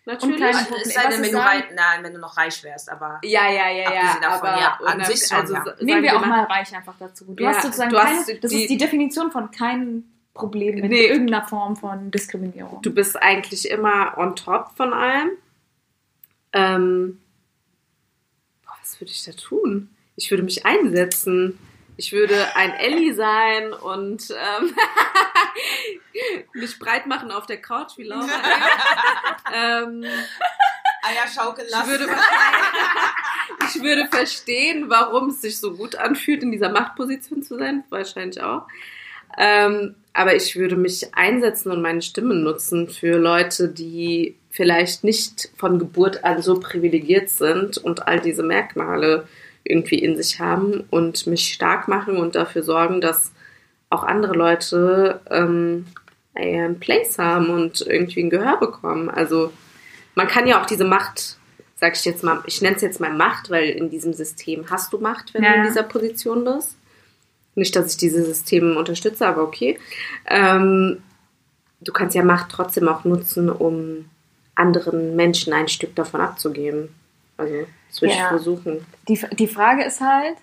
Natürlich. kleine- Also, Es sei denn, wenn ist du, reich, nein, wenn du noch reich wärst, aber ja, ja, ja, ja. Davon, aber ja, an und sich schon, ja. sa- Nehmen wir auch mal reich einfach dazu. Du Ja, hast sozusagen du hast keine, das die- ist die Definition von keinem Problem mit Nee. irgendeiner Form von Diskriminierung. Du bist eigentlich immer on top von allem. Ähm, was würde ich da tun? Ich würde mich einsetzen. Ich würde ein Ellie sein und ähm, mich breit machen auf der Couch wie Laura. ähm, Eier schaukeln ich, lassen. würde wahrscheinlich- ich würde verstehen, warum es sich so gut anfühlt, in dieser Machtposition zu sein. Wahrscheinlich auch. Ähm, aber ich würde mich einsetzen und meine Stimme nutzen für Leute, die vielleicht nicht von Geburt an so privilegiert sind und all diese Merkmale irgendwie in sich haben und mich stark machen und dafür sorgen, dass auch andere Leute ähm, einen Place haben und irgendwie ein Gehör bekommen. Also man kann ja auch diese Macht, sag ich jetzt mal, ich nenne es jetzt mal Macht, weil in diesem System hast du Macht, wenn Ja, du in dieser Position bist. Nicht, dass ich diese Systeme unterstütze, aber okay. Ähm, du kannst ja Macht trotzdem auch nutzen, um anderen Menschen ein Stück davon abzugeben. Also, das würde Ja. ich versuchen. Die, die Frage ist halt,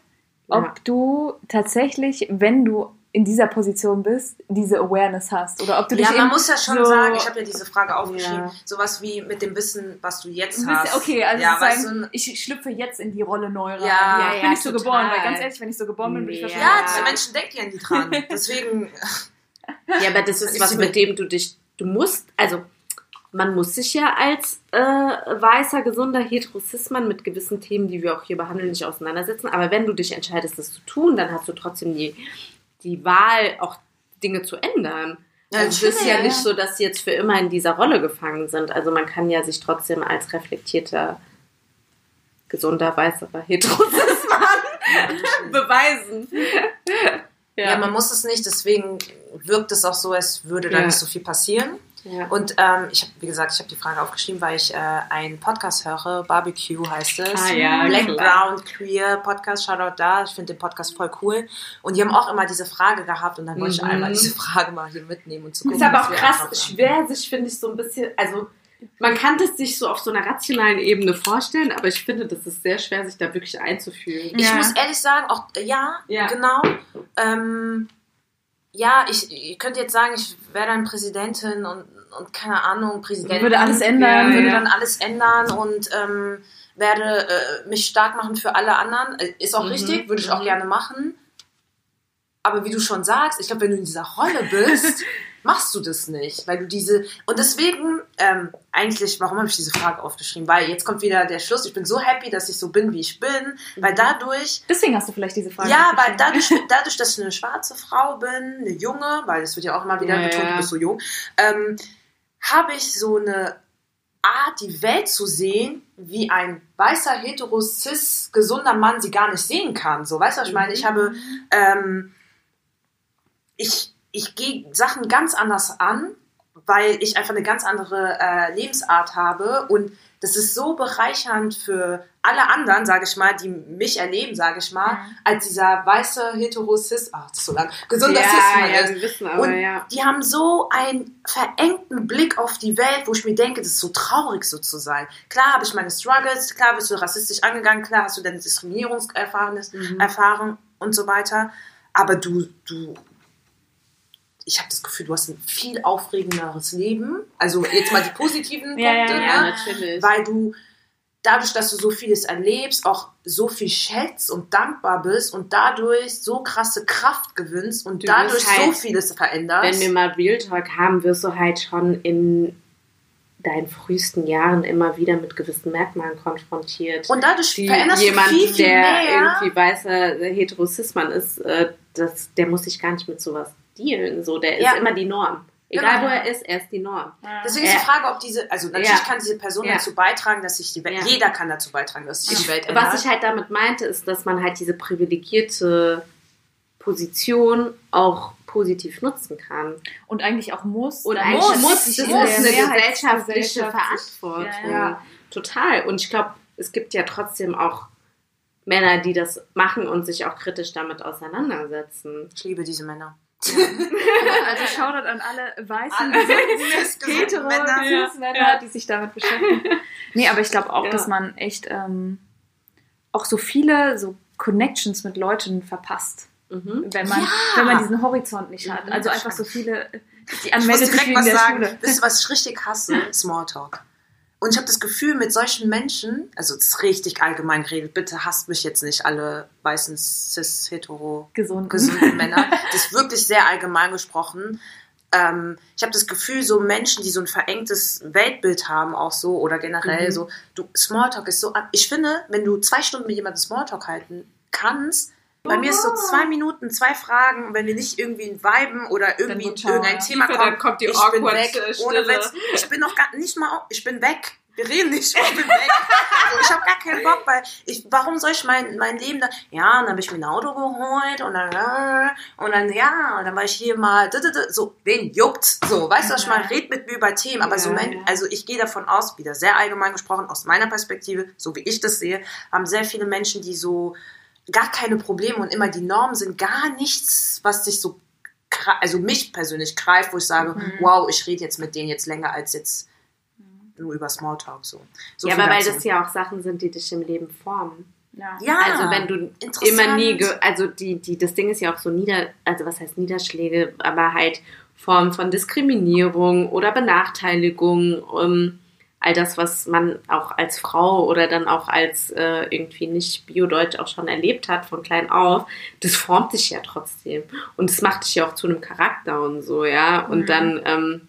ob Ja. du tatsächlich, wenn du in dieser Position bist, diese Awareness hast. Oder ob du dich Ja, man muss ja schon so sagen, ich habe ja diese Frage aufgeschrieben, Ja. sowas wie mit dem Wissen, was du jetzt hast. Okay, also ja, es ist weißt ein, du, ich schlüpfe jetzt in die Rolle neu rein. Ja, ich bin ja, nicht so total. geboren, weil ganz ehrlich, wenn ich so geboren bin, bin ich Ja. wahrscheinlich. ja, Ja. diese Menschen denken ja nie dran. Deswegen, Ja, aber das ist was, mit- dem du dich, du musst, also man muss sich ja als äh, weißer, gesunder Heterosismann mit gewissen Themen, die wir auch hier behandeln, nicht auseinandersetzen. Aber wenn du dich entscheidest, das zu tun, dann hast du trotzdem die, die Wahl, auch Dinge zu ändern. Ja, Also es ist ja ja. nicht so, dass sie jetzt für immer in dieser Rolle gefangen sind. Also man kann ja sich trotzdem als reflektierter, gesunder, weißer Heterosismann beweisen. ja. man muss es nicht, deswegen wirkt es auch so, als würde da Ja. nicht so viel passieren. Ja. Und ähm, ich habe, wie gesagt, ich habe die Frage aufgeschrieben, weil ich äh, einen Podcast höre, Barbecue heißt es. Ah, ja, Black, klar. Brown, Queer Podcast, Shoutout da. Ich finde den Podcast voll cool. Und die haben auch immer diese Frage gehabt und dann wollte ich Mhm. einmal diese Frage mal hier mitnehmen und zu gucken. Ist aber auch krass schwer, sich, finde ich, so ein bisschen, also man kann das sich so auf so einer rationalen Ebene vorstellen, aber ich finde, das ist sehr schwer, sich da wirklich einzufühlen. Ich Ja. muss ehrlich sagen, auch ja, Ja. genau. Ähm, ja, ich, ich könnte jetzt sagen, ich wäre dann Präsidentin und, und keine Ahnung, Präsidentin. Würde alles ändern. Ja, würde ja. dann alles ändern und ähm, werde äh, mich stark machen für alle anderen. Äh, Ist auch Mhm, richtig, würde ich auch mhm. gerne machen. Aber wie du schon sagst, ich glaube, wenn du in dieser Rolle bist, machst du das nicht, weil du diese und deswegen ähm, eigentlich, warum habe ich diese Frage aufgeschrieben? Weil jetzt kommt wieder der Schluss. Ich bin so happy, dass ich so bin, wie ich bin, weil dadurch Deswegen hast du vielleicht diese Frage. ja, weil dadurch, dadurch, dass ich eine schwarze Frau bin, eine junge, weil das wird ja auch immer wieder Ja, betont, ja. du bist so jung, ähm, habe ich so eine Art, die Welt zu sehen, wie ein weißer, hetero, cis, gesunder Mann sie gar nicht sehen kann. So, weißt du, was ich meine? Ich habe, ähm, ich, ich gehe Sachen ganz anders an, weil ich einfach eine ganz andere äh, Lebensart habe und das ist so bereichernd für alle anderen, sage ich mal, die mich erleben, sage ich mal, Mhm. als dieser weiße hetero cis, ach, das ist so lang, gesunder ja, Cis-Mann ja, wissen aber, Und ja. die haben so einen verengten Blick auf die Welt, wo ich mir denke, das ist so traurig, so zu sein. Klar habe ich meine Struggles, klar bist du rassistisch angegangen, klar hast du deine Diskriminierungserfahrung Mhm. Erfahrung und so weiter. Aber du, du, ich habe das Gefühl, du hast ein viel aufregenderes Leben. Also jetzt mal die positiven Punkte, ja, Ja, ne? natürlich. weil du dadurch, dass du so vieles erlebst, auch so viel schätzt und dankbar bist und dadurch so krasse Kraft gewinnst und Du dadurch halt- so vieles veränderst. Wenn wir mal Real Talk haben, wirst du halt schon in deinen frühesten Jahren immer wieder mit gewissen Merkmalen konfrontiert. und dadurch die, veränderst jemand, du viel, viel der mehr. irgendwie weißer Heterosismann ist, äh, das, der muss sich gar nicht mit sowas dealen. So, der Ja. ist immer die Norm. Egal Genau. wo er ist, er ist die Norm. Deswegen ist die Ja. Frage, ob diese, also natürlich Ja. kann diese Person Ja. dazu beitragen, dass sich die Welt, Ja. jeder kann dazu beitragen, dass sich die Welt ändert. Was ich halt damit meinte, ist, dass man halt diese privilegierte Position auch positiv nutzen kann. Und eigentlich auch muss. Und eigentlich muss, sich das ist eine gesellschaftliche Verantwortung. Ja, ja. Total. Und ich glaube, es gibt ja trotzdem auch Männer, die das machen und sich auch kritisch damit auseinandersetzen. ich liebe diese Männer. Also Shoutout an alle weißen, gesunden, Männer. Männer, die sich damit beschäftigen. Nee, aber ich glaube auch, Ja. dass man echt ähm, auch so viele so Connections mit Leuten verpasst, Mhm. wenn man, Ja. wenn man diesen Horizont nicht hat. Mhm, Also einfach so viele, die anmeldet was der sagen. Schule. Wisst ihr, was ich richtig hasse? Smalltalk. Und ich habe das Gefühl, mit solchen Menschen, also es ist richtig allgemein geredet, bitte hasst mich jetzt nicht alle weißen cis hetero Gesunden. gesunden Männer. Das ist wirklich sehr allgemein gesprochen. Ähm, ich habe das Gefühl, so Menschen, die so ein verengtes Weltbild haben, auch so, oder generell Mhm. so, du, Smalltalk ist so, ich finde, wenn du zwei Stunden mit jemandem Smalltalk halten kannst, bei mir ist so zwei Minuten, zwei Fragen, wenn wir nicht irgendwie ein Viben oder irgendwie irgendein Thema Dann kommt, die ich bin weg, ohne. Witz. Ich bin noch gar nicht mal, ich bin weg. Wir reden nicht, ich bin weg. So, ich habe gar keinen Bock, weil ich, warum soll ich mein, mein Leben da, ja, und dann habe ich mir ein Auto geholt und dann, äh, und dann, ja, und dann war ich hier mal, so, wen juckt's? So, weißt du, was ich meine? Red mit mir über Themen, aber so, ja. also ich gehe davon aus, wieder sehr allgemein gesprochen, aus meiner Perspektive, so wie ich das sehe, haben sehr viele Menschen, die so gar keine Probleme und immer die Normen sind, gar nichts, was sich so, also mich persönlich greift, wo ich sage, Mhm. wow, ich rede jetzt mit denen jetzt länger als jetzt nur über Smalltalk so. so ja, aber weil dazu. das ja auch Sachen sind, die dich im Leben formen. Ja. ja, Also wenn du immer nie, ge also die, die, das Ding ist ja auch so nieder, also was heißt Niederschläge, aber halt Formen von Diskriminierung oder Benachteiligung, um, all das, was man auch als Frau oder dann auch als äh, irgendwie nicht Biodeutsch auch schon erlebt hat von klein auf, das formt dich ja trotzdem. Und das macht dich ja auch zu einem Charakter und so, ja. Und Mhm. dann, ähm,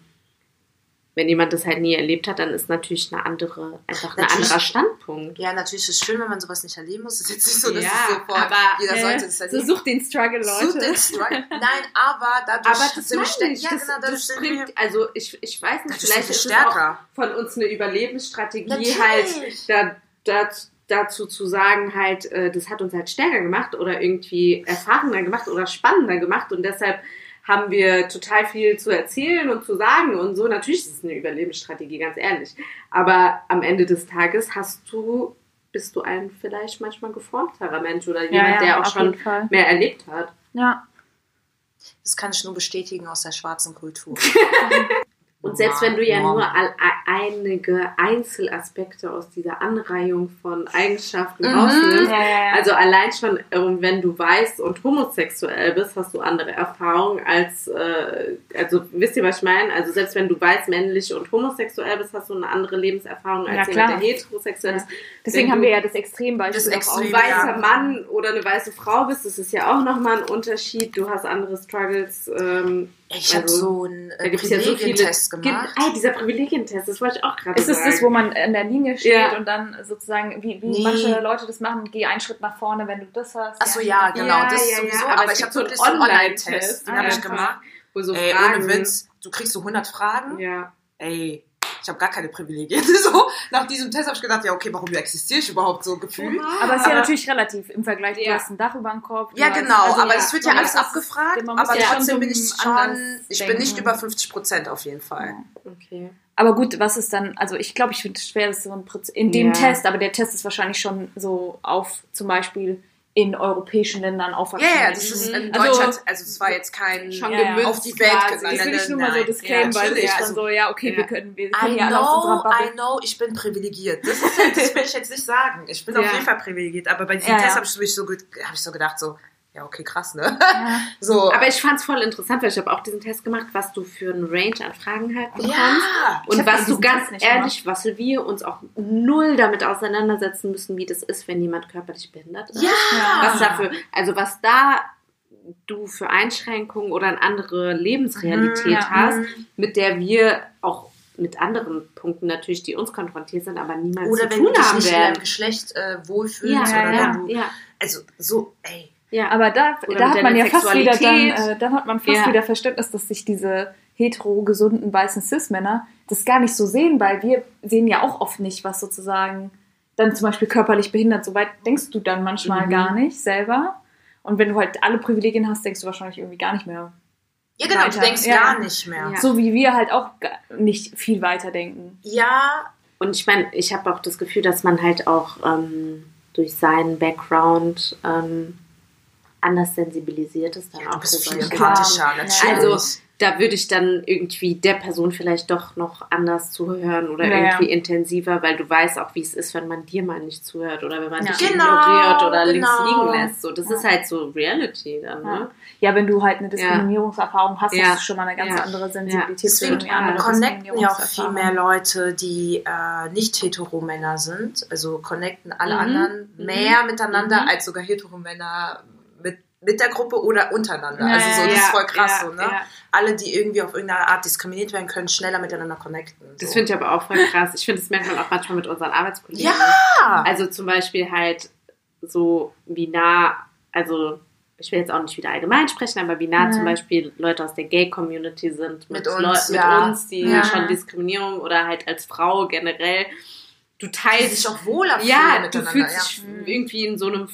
wenn jemand das halt nie erlebt hat, dann ist natürlich eine andere, einfach ein Natürlich. anderer Standpunkt. Ja, natürlich ist es schön, wenn man sowas nicht erleben muss. Es ist jetzt nicht so, dass Ja, es sofort, aber, jeder äh, sollte das So erleben. such den Struggle, Leute. den Struggle. Nein, aber dadurch Aber das sind wir stärker. Ja, das, genau, dadurch sind wir bringt, also ich, ich weiß nicht, vielleicht ist es auch von uns eine Überlebensstrategie Natürlich. halt da, da, dazu zu sagen halt, äh, das hat uns halt stärker gemacht oder irgendwie erfahrener gemacht oder spannender gemacht und deshalb haben wir total viel zu erzählen und zu sagen und so. Natürlich ist es eine Überlebensstrategie, ganz ehrlich. Aber am Ende des Tages hast du, bist du ein vielleicht manchmal geformterer Mensch oder jemand, der auch schon mehr erlebt hat. Ja. Das kann ich nur bestätigen aus der schwarzen Kultur. Und selbst wenn du ja nur all, einige Einzelaspekte aus dieser Anreihung von Eigenschaften Mhm. rausnimmst, Ja, ja, ja. also allein schon, wenn du weiß und homosexuell bist, hast du andere Erfahrungen als, äh, also wisst ihr, was ich meine? Also selbst wenn du weiß, männlich und homosexuell bist, hast du eine andere Lebenserfahrung als Ja, jemand, der heterosexuell ist. Deswegen Wenn haben wir ja das Extrembeispiel Das auch Extrem- ein weißer Ja. Mann oder eine weiße Frau bist, das ist ja auch nochmal ein Unterschied. Du hast andere Struggles. Ähm, Ich habe Also, so einen da äh, gibt es ja so. Privilegientest gemacht. Ah, dieser Privilegientest, das wollte ich auch gerade Ist es sagen. das, wo man in der Linie steht Ja. und dann sozusagen, wie, wie Nee. manche Leute das machen, geh einen Schritt nach vorne, wenn du das hast. Achso, ja, genau, Ja, das ja, sowieso. ja, aber, es ich habe so einen Online-Test, den ah, habe ich gemacht. Wo so Ey, Fragen, ohne Witz, du kriegst so 100 Fragen. Ja. Ey, ich habe gar keine Privilegien. So, nach diesem Test habe ich gedacht, ja, okay, warum existiere ich überhaupt so gefühlt? Aber es ist ja Aber- natürlich relativ im Vergleich. Du Ja. hast ein Dach über dem Kopf. du Ja, genau, also aber ja, es wird ja alles abgefragt, muss aber ja trotzdem bin ich schon, ich bin nicht über 50 Prozent auf jeden Fall. Okay. Aber gut, was ist dann, also ich glaube, ich finde es schwer, das so ein Proz- in dem Ja. Test, aber der Test ist wahrscheinlich schon so auf zum Beispiel in europäischen Ländern aufwachsen. Ja, ja, das ist in Also- Deutschland, also es war jetzt kein Schon Ja, ja. auf die Welt gegangen. Das will ich nur mal so disclaimen, Ja, weil ist dann also- so, ja, okay, Ja. wir können, wir I können ja alle aus unserer know, I know, ich bin privilegiert. Das, ist, das will ich jetzt nicht sagen. Ich bin Ja. auf jeden Fall privilegiert, aber bei diesem Ja, ja. Test habe ich, so, hab ich so gedacht, so, ja, okay, krass, ne? Ja. So, Aber ich fand es voll interessant, weil ich habe auch diesen Test gemacht, was du für einen Range an Fragen halt bekommst. ja. Und was du ganz ehrlich, was wir uns auch null damit auseinandersetzen müssen, wie das ist, wenn jemand körperlich behindert ist. Ja. Was dafür, also was da du für Einschränkungen oder eine andere Lebensrealität Mhm, ja. hast, mit der wir auch mit anderen Punkten natürlich, die uns konfrontiert sind, aber niemals Oder zu wenn du tun dich haben nicht in deinem werden. Geschlecht äh, wohlfühlst Ja, oder ja, du, ja, also so, ey, ja. Aber da, da hat man ja fast wieder dann, äh, dann hat man fast Ja. wieder Verständnis, dass sich diese hetero, gesunden, weißen Cis-Männer das gar nicht so sehen, weil wir sehen ja auch oft nicht, was sozusagen dann zum Beispiel körperlich behindert. So weit denkst du dann manchmal Mhm. gar nicht selber. Und wenn du halt alle Privilegien hast, denkst du wahrscheinlich irgendwie gar nicht mehr. ja genau, du Weiter. denkst Ja. gar nicht mehr. Ja. So wie wir halt auch nicht viel weiter denken. Ja, Und ich meine, ich habe auch das Gefühl, dass man halt auch ähm, durch seinen Background ähm, anders sensibilisiert ist. Dann ja auch du bist für viel solche empathischer, Sachen. natürlich. Also, da würde ich dann irgendwie der Person vielleicht doch noch anders zuhören oder Ja, ja. irgendwie intensiver, weil du weißt auch, wie es ist, wenn man dir mal nicht zuhört oder wenn man Ja. dich Genau, ignoriert oder links genau. liegen lässt. So, das ist halt so Reality dann, ne? Ja, wenn du halt eine Diskriminierungserfahrung hast, Ja. hast du schon mal eine ganz Ja. andere Sensibilität für Deswegen andere connecten ja auch viel mehr Leute, die äh, nicht heteromänner sind. Also connecten alle Mhm. anderen Mhm. mehr miteinander Mhm. als sogar heteromänner mit, der Gruppe oder untereinander. Ja, also so, das ja, ist voll krass ja, so, ne? ja. Alle, die irgendwie auf irgendeine Art diskriminiert werden können, schneller miteinander connecten. So. Das finde ich aber auch voll krass. Ich finde, das merkt man auch manchmal mit unseren Arbeitskollegen. Ja! Also zum Beispiel halt so wie nah, also ich will jetzt auch nicht wieder allgemein sprechen, aber wie nah Mhm. zum Beispiel Leute aus der Gay-Community sind mit, Mit uns, Leu- mit uns, die schon Diskriminierung oder halt als Frau generell, du teilst sich auch wohler ja, du miteinander. fühlst ja. dich irgendwie in so einem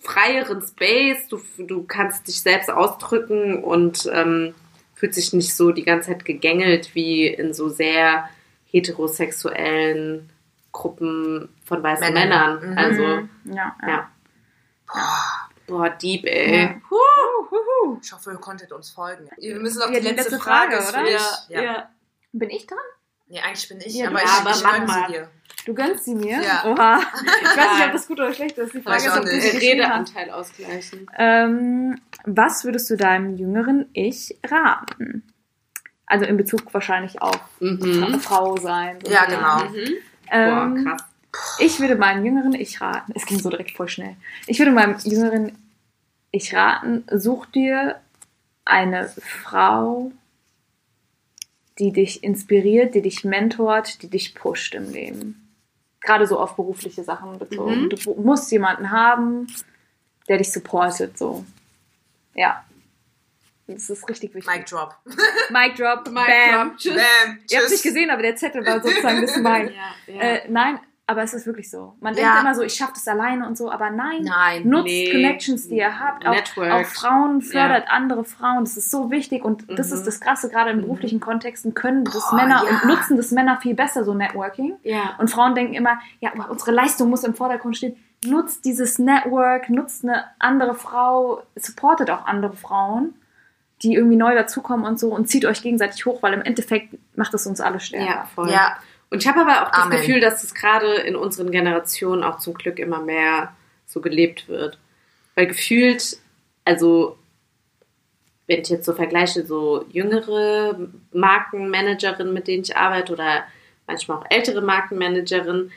freieren Space, du, du kannst dich selbst ausdrücken und ähm, fühlt sich nicht so die ganze Zeit gegängelt wie in so sehr heterosexuellen Gruppen von weißen Männern. Männern. Mhm. Also, Ja, ja. ja. Boah, Boah, deep, ey. Ja. Huh. ich hoffe, ihr konntet uns folgen. Wir müssen auf Ja, die, die letzte, letzte Frage, Frage, oder? Ja. ja. Bin ich dran? Nee, eigentlich bin ich, Ja, aber du- ich, aber ich mach gönn mal. sie dir. Du gönnst sie mir? Ja. Oha. Ich weiß nicht, ob das gut oder schlecht ist. Die Frage ist, ob du sie hast. Redeanteil ausgleichen. Ähm, was würdest du deinem jüngeren Ich raten? Also in Bezug wahrscheinlich auf Mhm. Frau sein. Ja, genau. Mhm. Ähm, Boah, krass. Ich würde meinem jüngeren Ich raten, es ging so direkt voll schnell. Ich würde meinem jüngeren Ich raten, such dir eine Frau, die dich inspiriert, die dich mentort, die dich pusht im Leben. Gerade so auf berufliche Sachen bezogen. Mhm. Du musst jemanden haben, der dich supportet, so. Ja. Das ist richtig wichtig. Mic drop. Mic drop, Mic bam. drop, tschüss. Bam. Ihr habt es Tschüss. nicht gesehen, aber der Zettel war sozusagen das mein. Ja, ja. Äh, nein, aber es ist wirklich so. Man Ja. denkt immer so, ich schaffe das alleine und so, aber nein. Nein. Nutzt Nee. Connections, die ihr habt. Auch, Network. auch Frauen fördert andere Frauen. Das ist so wichtig und das Mhm. ist das Krasse. Gerade in beruflichen Kontexten können das Boah, Männer ja. und nutzen das Männer viel besser, so Networking. ja. Und Frauen denken immer, ja, aber unsere Leistung muss im Vordergrund stehen. Nutzt dieses Network, nutzt eine andere Frau, supportet auch andere Frauen, die irgendwie neu dazukommen und so und zieht euch gegenseitig hoch, weil im Endeffekt macht es uns alle stärker. Ja, voll. Ja, Und ich habe aber auch das Amen. Gefühl, dass es gerade in unseren Generationen auch zum Glück immer mehr so gelebt wird. Weil gefühlt, also wenn ich jetzt so vergleiche, so jüngere Markenmanagerinnen, mit denen ich arbeite oder manchmal auch ältere Markenmanagerinnen,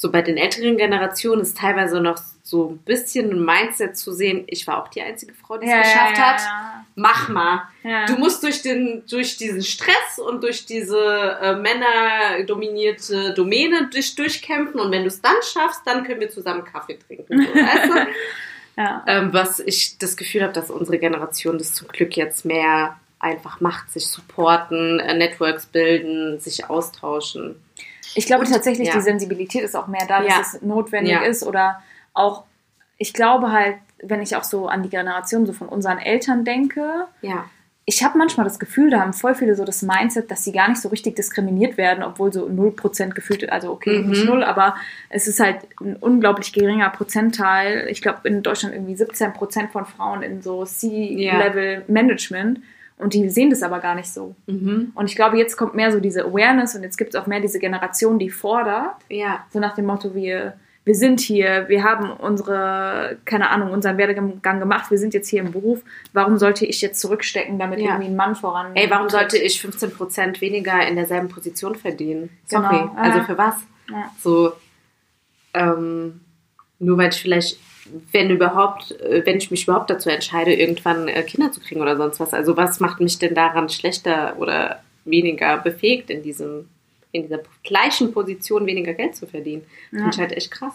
so bei den älteren Generationen ist teilweise noch so ein bisschen ein Mindset zu sehen, ich war auch die einzige Frau, die es geschafft hat. Mach mal. Ja. Du musst durch, den, durch diesen Stress und durch diese äh, männerdominierte Domäne dich durchkämpfen und wenn du es dann schaffst, dann können wir zusammen Kaffee trinken. So, weißt du? Ja. ähm, was ich das Gefühl habe, dass unsere Generation das zum Glück jetzt mehr einfach macht, sich supporten, äh, Networks bilden, sich austauschen. Ich glaube tatsächlich, ja. die Sensibilität ist auch mehr da, dass Ja. es notwendig Ja. ist oder auch, ich glaube halt, wenn ich auch so an die Generation so von unseren Eltern denke, Ja. ich habe manchmal das Gefühl, da haben voll viele so das Mindset, dass sie gar nicht so richtig diskriminiert werden, obwohl so 0% gefühlt, also okay, Mhm. nicht null, aber es ist halt ein unglaublich geringer Prozentteil. Ich glaube, in Deutschland irgendwie 17% von Frauen in so C-Level-Management und die sehen das aber gar nicht so. Mhm. Und ich glaube, jetzt kommt mehr so diese Awareness und jetzt gibt es auch mehr diese Generation, die fordert, Ja. so nach dem Motto, wir, wir sind hier, wir haben unsere, keine Ahnung, unseren Werdegang gemacht, wir sind jetzt hier im Beruf, warum sollte ich jetzt zurückstecken, damit Ja. irgendwie ein Mann voran Ey, warum sollte ich 15% weniger in derselben Position verdienen? Sorry. Genau, ja. Also für was? Ja. So, ähm, nur weil ich vielleicht, wenn überhaupt, äh, wenn ich mich überhaupt dazu entscheide, irgendwann äh, Kinder zu kriegen oder sonst was. Also was macht mich denn daran schlechter oder weniger befähigt in diesem, in dieser gleichen Position weniger Geld zu verdienen? Ja. Finde ich halt echt krass.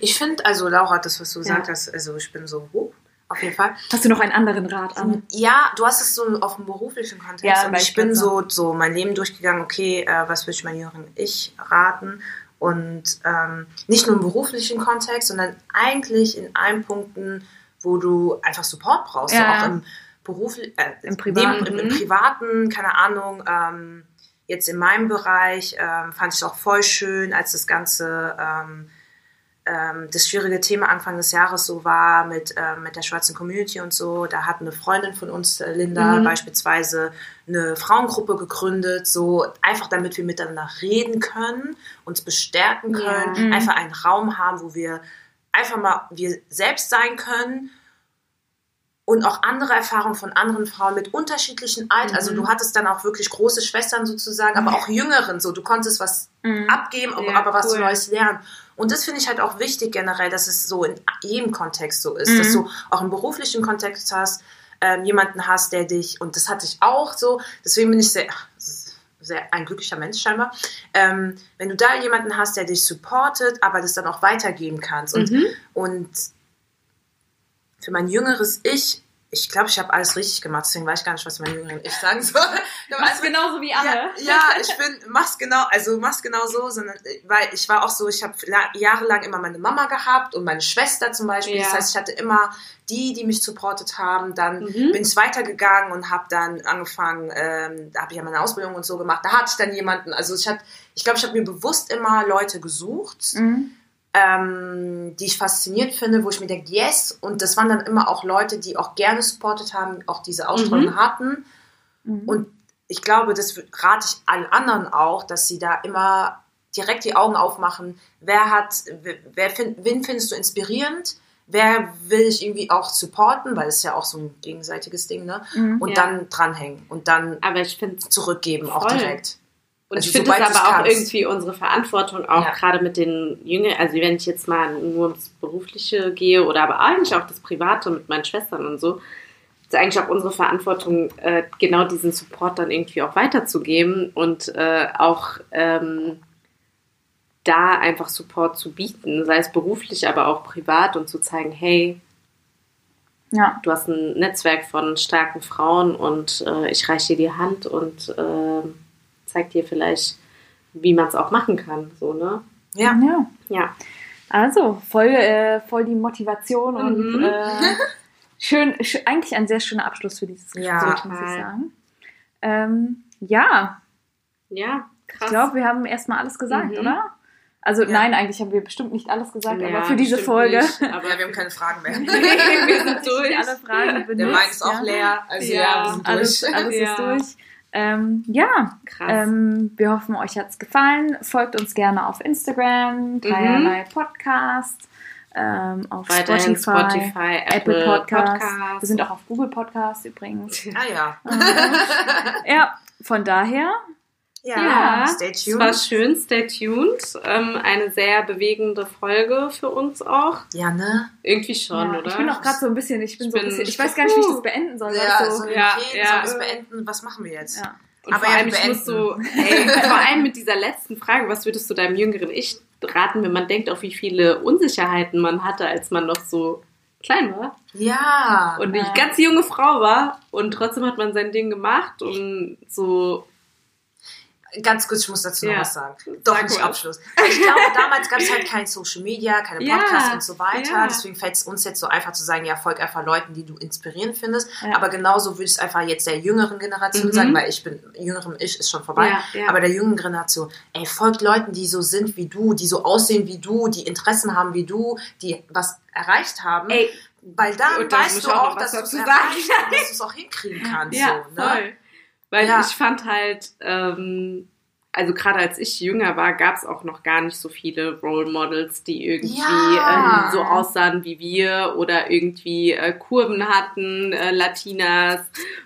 Ich finde, also Laura, das, was du Ja. gesagt hast, also ich bin so hoch, auf jeden Fall. Hast du noch einen anderen Rat an? Ja, du hast es so auf dem beruflichen Kontext Ja, und ich bin so, so mein Leben durchgegangen, okay, äh, was würde ich meinem jüngeren Ich raten? Und ähm, nicht nur im beruflichen Kontext, sondern eigentlich in allen Punkten, wo du einfach Support brauchst, Ja, so auch im Beruf, äh, Im Privaten. Neben, im, im Privaten, keine Ahnung, ähm, jetzt in meinem Bereich ähm, fand ich es auch voll schön, als das Ganze ähm, ähm, das schwierige Thema Anfang des Jahres so war mit, ähm, mit der schwarzen Community und so. Da hat eine Freundin von uns, äh, Linda, Mhm. beispielsweise eine Frauengruppe gegründet, so einfach damit wir miteinander reden können, uns bestärken Ja. können, Mhm. einfach einen Raum haben, wo wir einfach mal wir selbst sein können und auch andere Erfahrungen von anderen Frauen mit unterschiedlichen Alter. Also Mhm. du hattest dann auch wirklich große Schwestern sozusagen, aber auch Jüngeren. So, du konntest was Mhm. abgeben, aber, Ja, aber was cool. Neues lernen. Und das finde ich halt auch wichtig generell, dass es so in jedem Kontext so ist, Mhm. dass du auch im beruflichen Kontext hast, ähm, jemanden hast, der dich, und das hatte ich auch so, deswegen bin ich sehr, sehr ein glücklicher Mensch scheinbar, ähm, wenn du da jemanden hast, der dich supportet, aber das dann auch weitergeben kannst. Und, Mhm. und für mein jüngeres Ich, ich glaube, ich habe alles richtig gemacht, deswegen weiß ich gar nicht, was mein jüngeres Ich sagen soll. Habe alles genauso wie ja, ja, ich bin, mach's genau, also mach's genau so, sondern, weil ich war auch so, ich habe jahrelang immer meine Mama gehabt und meine Schwester zum Beispiel. Ja. Das heißt, ich hatte immer die, die mich supportet haben. Dann Mhm. bin ich weitergegangen und habe dann angefangen, ähm, da habe ich ja meine Ausbildung und so gemacht. Da hatte ich dann jemanden, also ich hatte, ich glaube, ich habe mir bewusst immer Leute gesucht, Mhm. Ähm, die ich fasziniert finde, wo ich mir denke, yes. Und das waren dann immer auch Leute, die auch gerne supportet haben, auch diese Ausstrahlung Mhm. hatten. Mhm. Und ich glaube, das rate ich allen anderen auch, dass sie da immer direkt die Augen aufmachen. Wer hat, wer find, wen findest du inspirierend? Wer will ich irgendwie auch supporten? Weil es ist ja auch so ein gegenseitiges Ding, ne? Mhm. Und Ja. dann dranhängen und dann Aber ich finde zurückgeben, auch Voll. direkt. Und Also ich finde es aber auch kannst. irgendwie unsere Verantwortung, auch Ja. gerade mit den Jüngeren, also wenn ich jetzt mal nur ums Berufliche gehe oder aber eigentlich auch das Private mit meinen Schwestern und so, ist eigentlich auch unsere Verantwortung, äh, genau diesen Support dann irgendwie auch weiterzugeben und äh, auch ähm, da einfach Support zu bieten, sei es beruflich, aber auch privat und zu zeigen, hey, Ja. du hast ein Netzwerk von starken Frauen und äh, ich reiche dir die Hand und äh, zeig dir vielleicht, wie man es auch machen kann. So, ne? Ja. ja. Ja. Also, voll, äh, voll die Motivation und Mhm. äh, schön, sch eigentlich ein sehr schöner Abschluss für dieses Gespräch, Ja. muss ich sagen. Ähm, ja, Ja, krass. ich glaube, wir haben erstmal alles gesagt, Mhm. oder? Also Ja. nein, eigentlich haben wir bestimmt nicht alles gesagt, Ja, aber für diese Folge nicht, aber Ja, wir haben keine Fragen mehr. wir sind durch. alle Fragen benutzt. Der Wein ist auch ja. leer. Also ja, Ja, wir sind Alles, durch. alles Ja. ist durch. Ähm, ja, Krass. ähm, wir hoffen, euch hat's gefallen. Folgt uns gerne auf Instagram, dreierlei Podcast, ähm, auf Mhm. Spotify, Spotify, Apple, Apple Podcast. Podcast. Wir sind auch auf Google Podcast übrigens. Ah ja. ja, von daher, Ja, Ja, stay es tuned. war schön, stay tuned. Ähm, eine sehr bewegende Folge für uns auch. Ja, ne? Irgendwie schon, ja, oder? ich bin auch gerade so ein bisschen, ich bin Ich so ein bin- bisschen, ich weiß gar nicht, wie ich das beenden soll. Ja, es so, ja, reden, ja. es beenden? Was machen wir jetzt? ja. Und Aber vor allem, ich muss so, ey, vor allem mit dieser letzten Frage, was würdest du deinem jüngeren Ich raten, wenn man denkt, auf wie viele Unsicherheiten man hatte, als man noch so klein war Ja. und Ja. eine ganz junge Frau war und trotzdem hat man sein Ding gemacht und so, Ganz kurz, ich muss dazu noch Ja. was sagen. Doch, Sag nicht mal. Abschluss. Ich glaube, damals gab es halt kein Social Media, keine Ja, Podcasts und so weiter. ja. Deswegen fällt es uns jetzt so einfach zu sagen, ja, folg einfach Leuten, die du inspirierend findest. Ja. Aber genauso würde ich es einfach jetzt der jüngeren Generation Mhm. sagen, weil ich bin, jüngerem Ich ist schon vorbei. Ja, ja. Aber der jüngeren Generation, ey, folgt Leuten, die so sind wie du, die so aussehen wie du, die Interessen haben wie du, die was erreicht haben. ey, Weil dann weißt du auch noch auch, dass du es auch hinkriegen kannst. ja, so, ne? voll. Weil Ja. ich fand halt, ähm, also gerade als ich jünger war, gab es auch noch gar nicht so viele Role Models, die irgendwie Ja. ähm, so aussahen wie wir oder irgendwie äh, Kurven hatten, äh, Latinas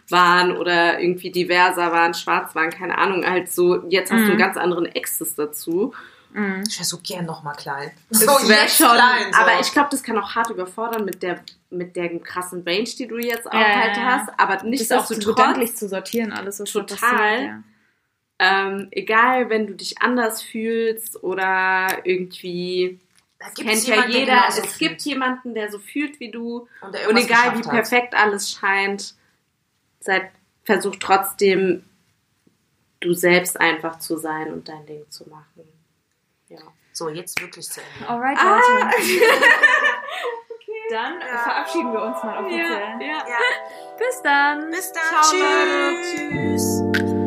waren oder irgendwie diverser waren, schwarz waren, keine Ahnung. Halt so, jetzt hast du einen Mhm. ganz anderen Access dazu. Mhm. Ich wäre so gern noch mal klein. Das So wär jetzt klein. So. Aber ich glaube, das kann auch hart überfordern mit der mit der krassen Range, die du jetzt auch Ja, halt ja. hast. Aber Das nicht auch zu trotz gedanklich zu sortieren, alles, was Total. passiert. Ja. ähm, egal, wenn du dich anders fühlst oder irgendwie da kennt ja jemanden, der jeder, genauso es fühlt. gibt jemanden, der so fühlt wie du und, und egal wie geschafft hat. perfekt alles scheint, seid, versuch trotzdem du selbst einfach zu sein und dein Ding zu machen. So, jetzt wirklich zu Ende. Alright, Ah. Leute. Dann Ja. verabschieden wir uns mal offiziell. ja. Ja, Bis dann. bis dann. Ciao, Tschüss. Tschüss.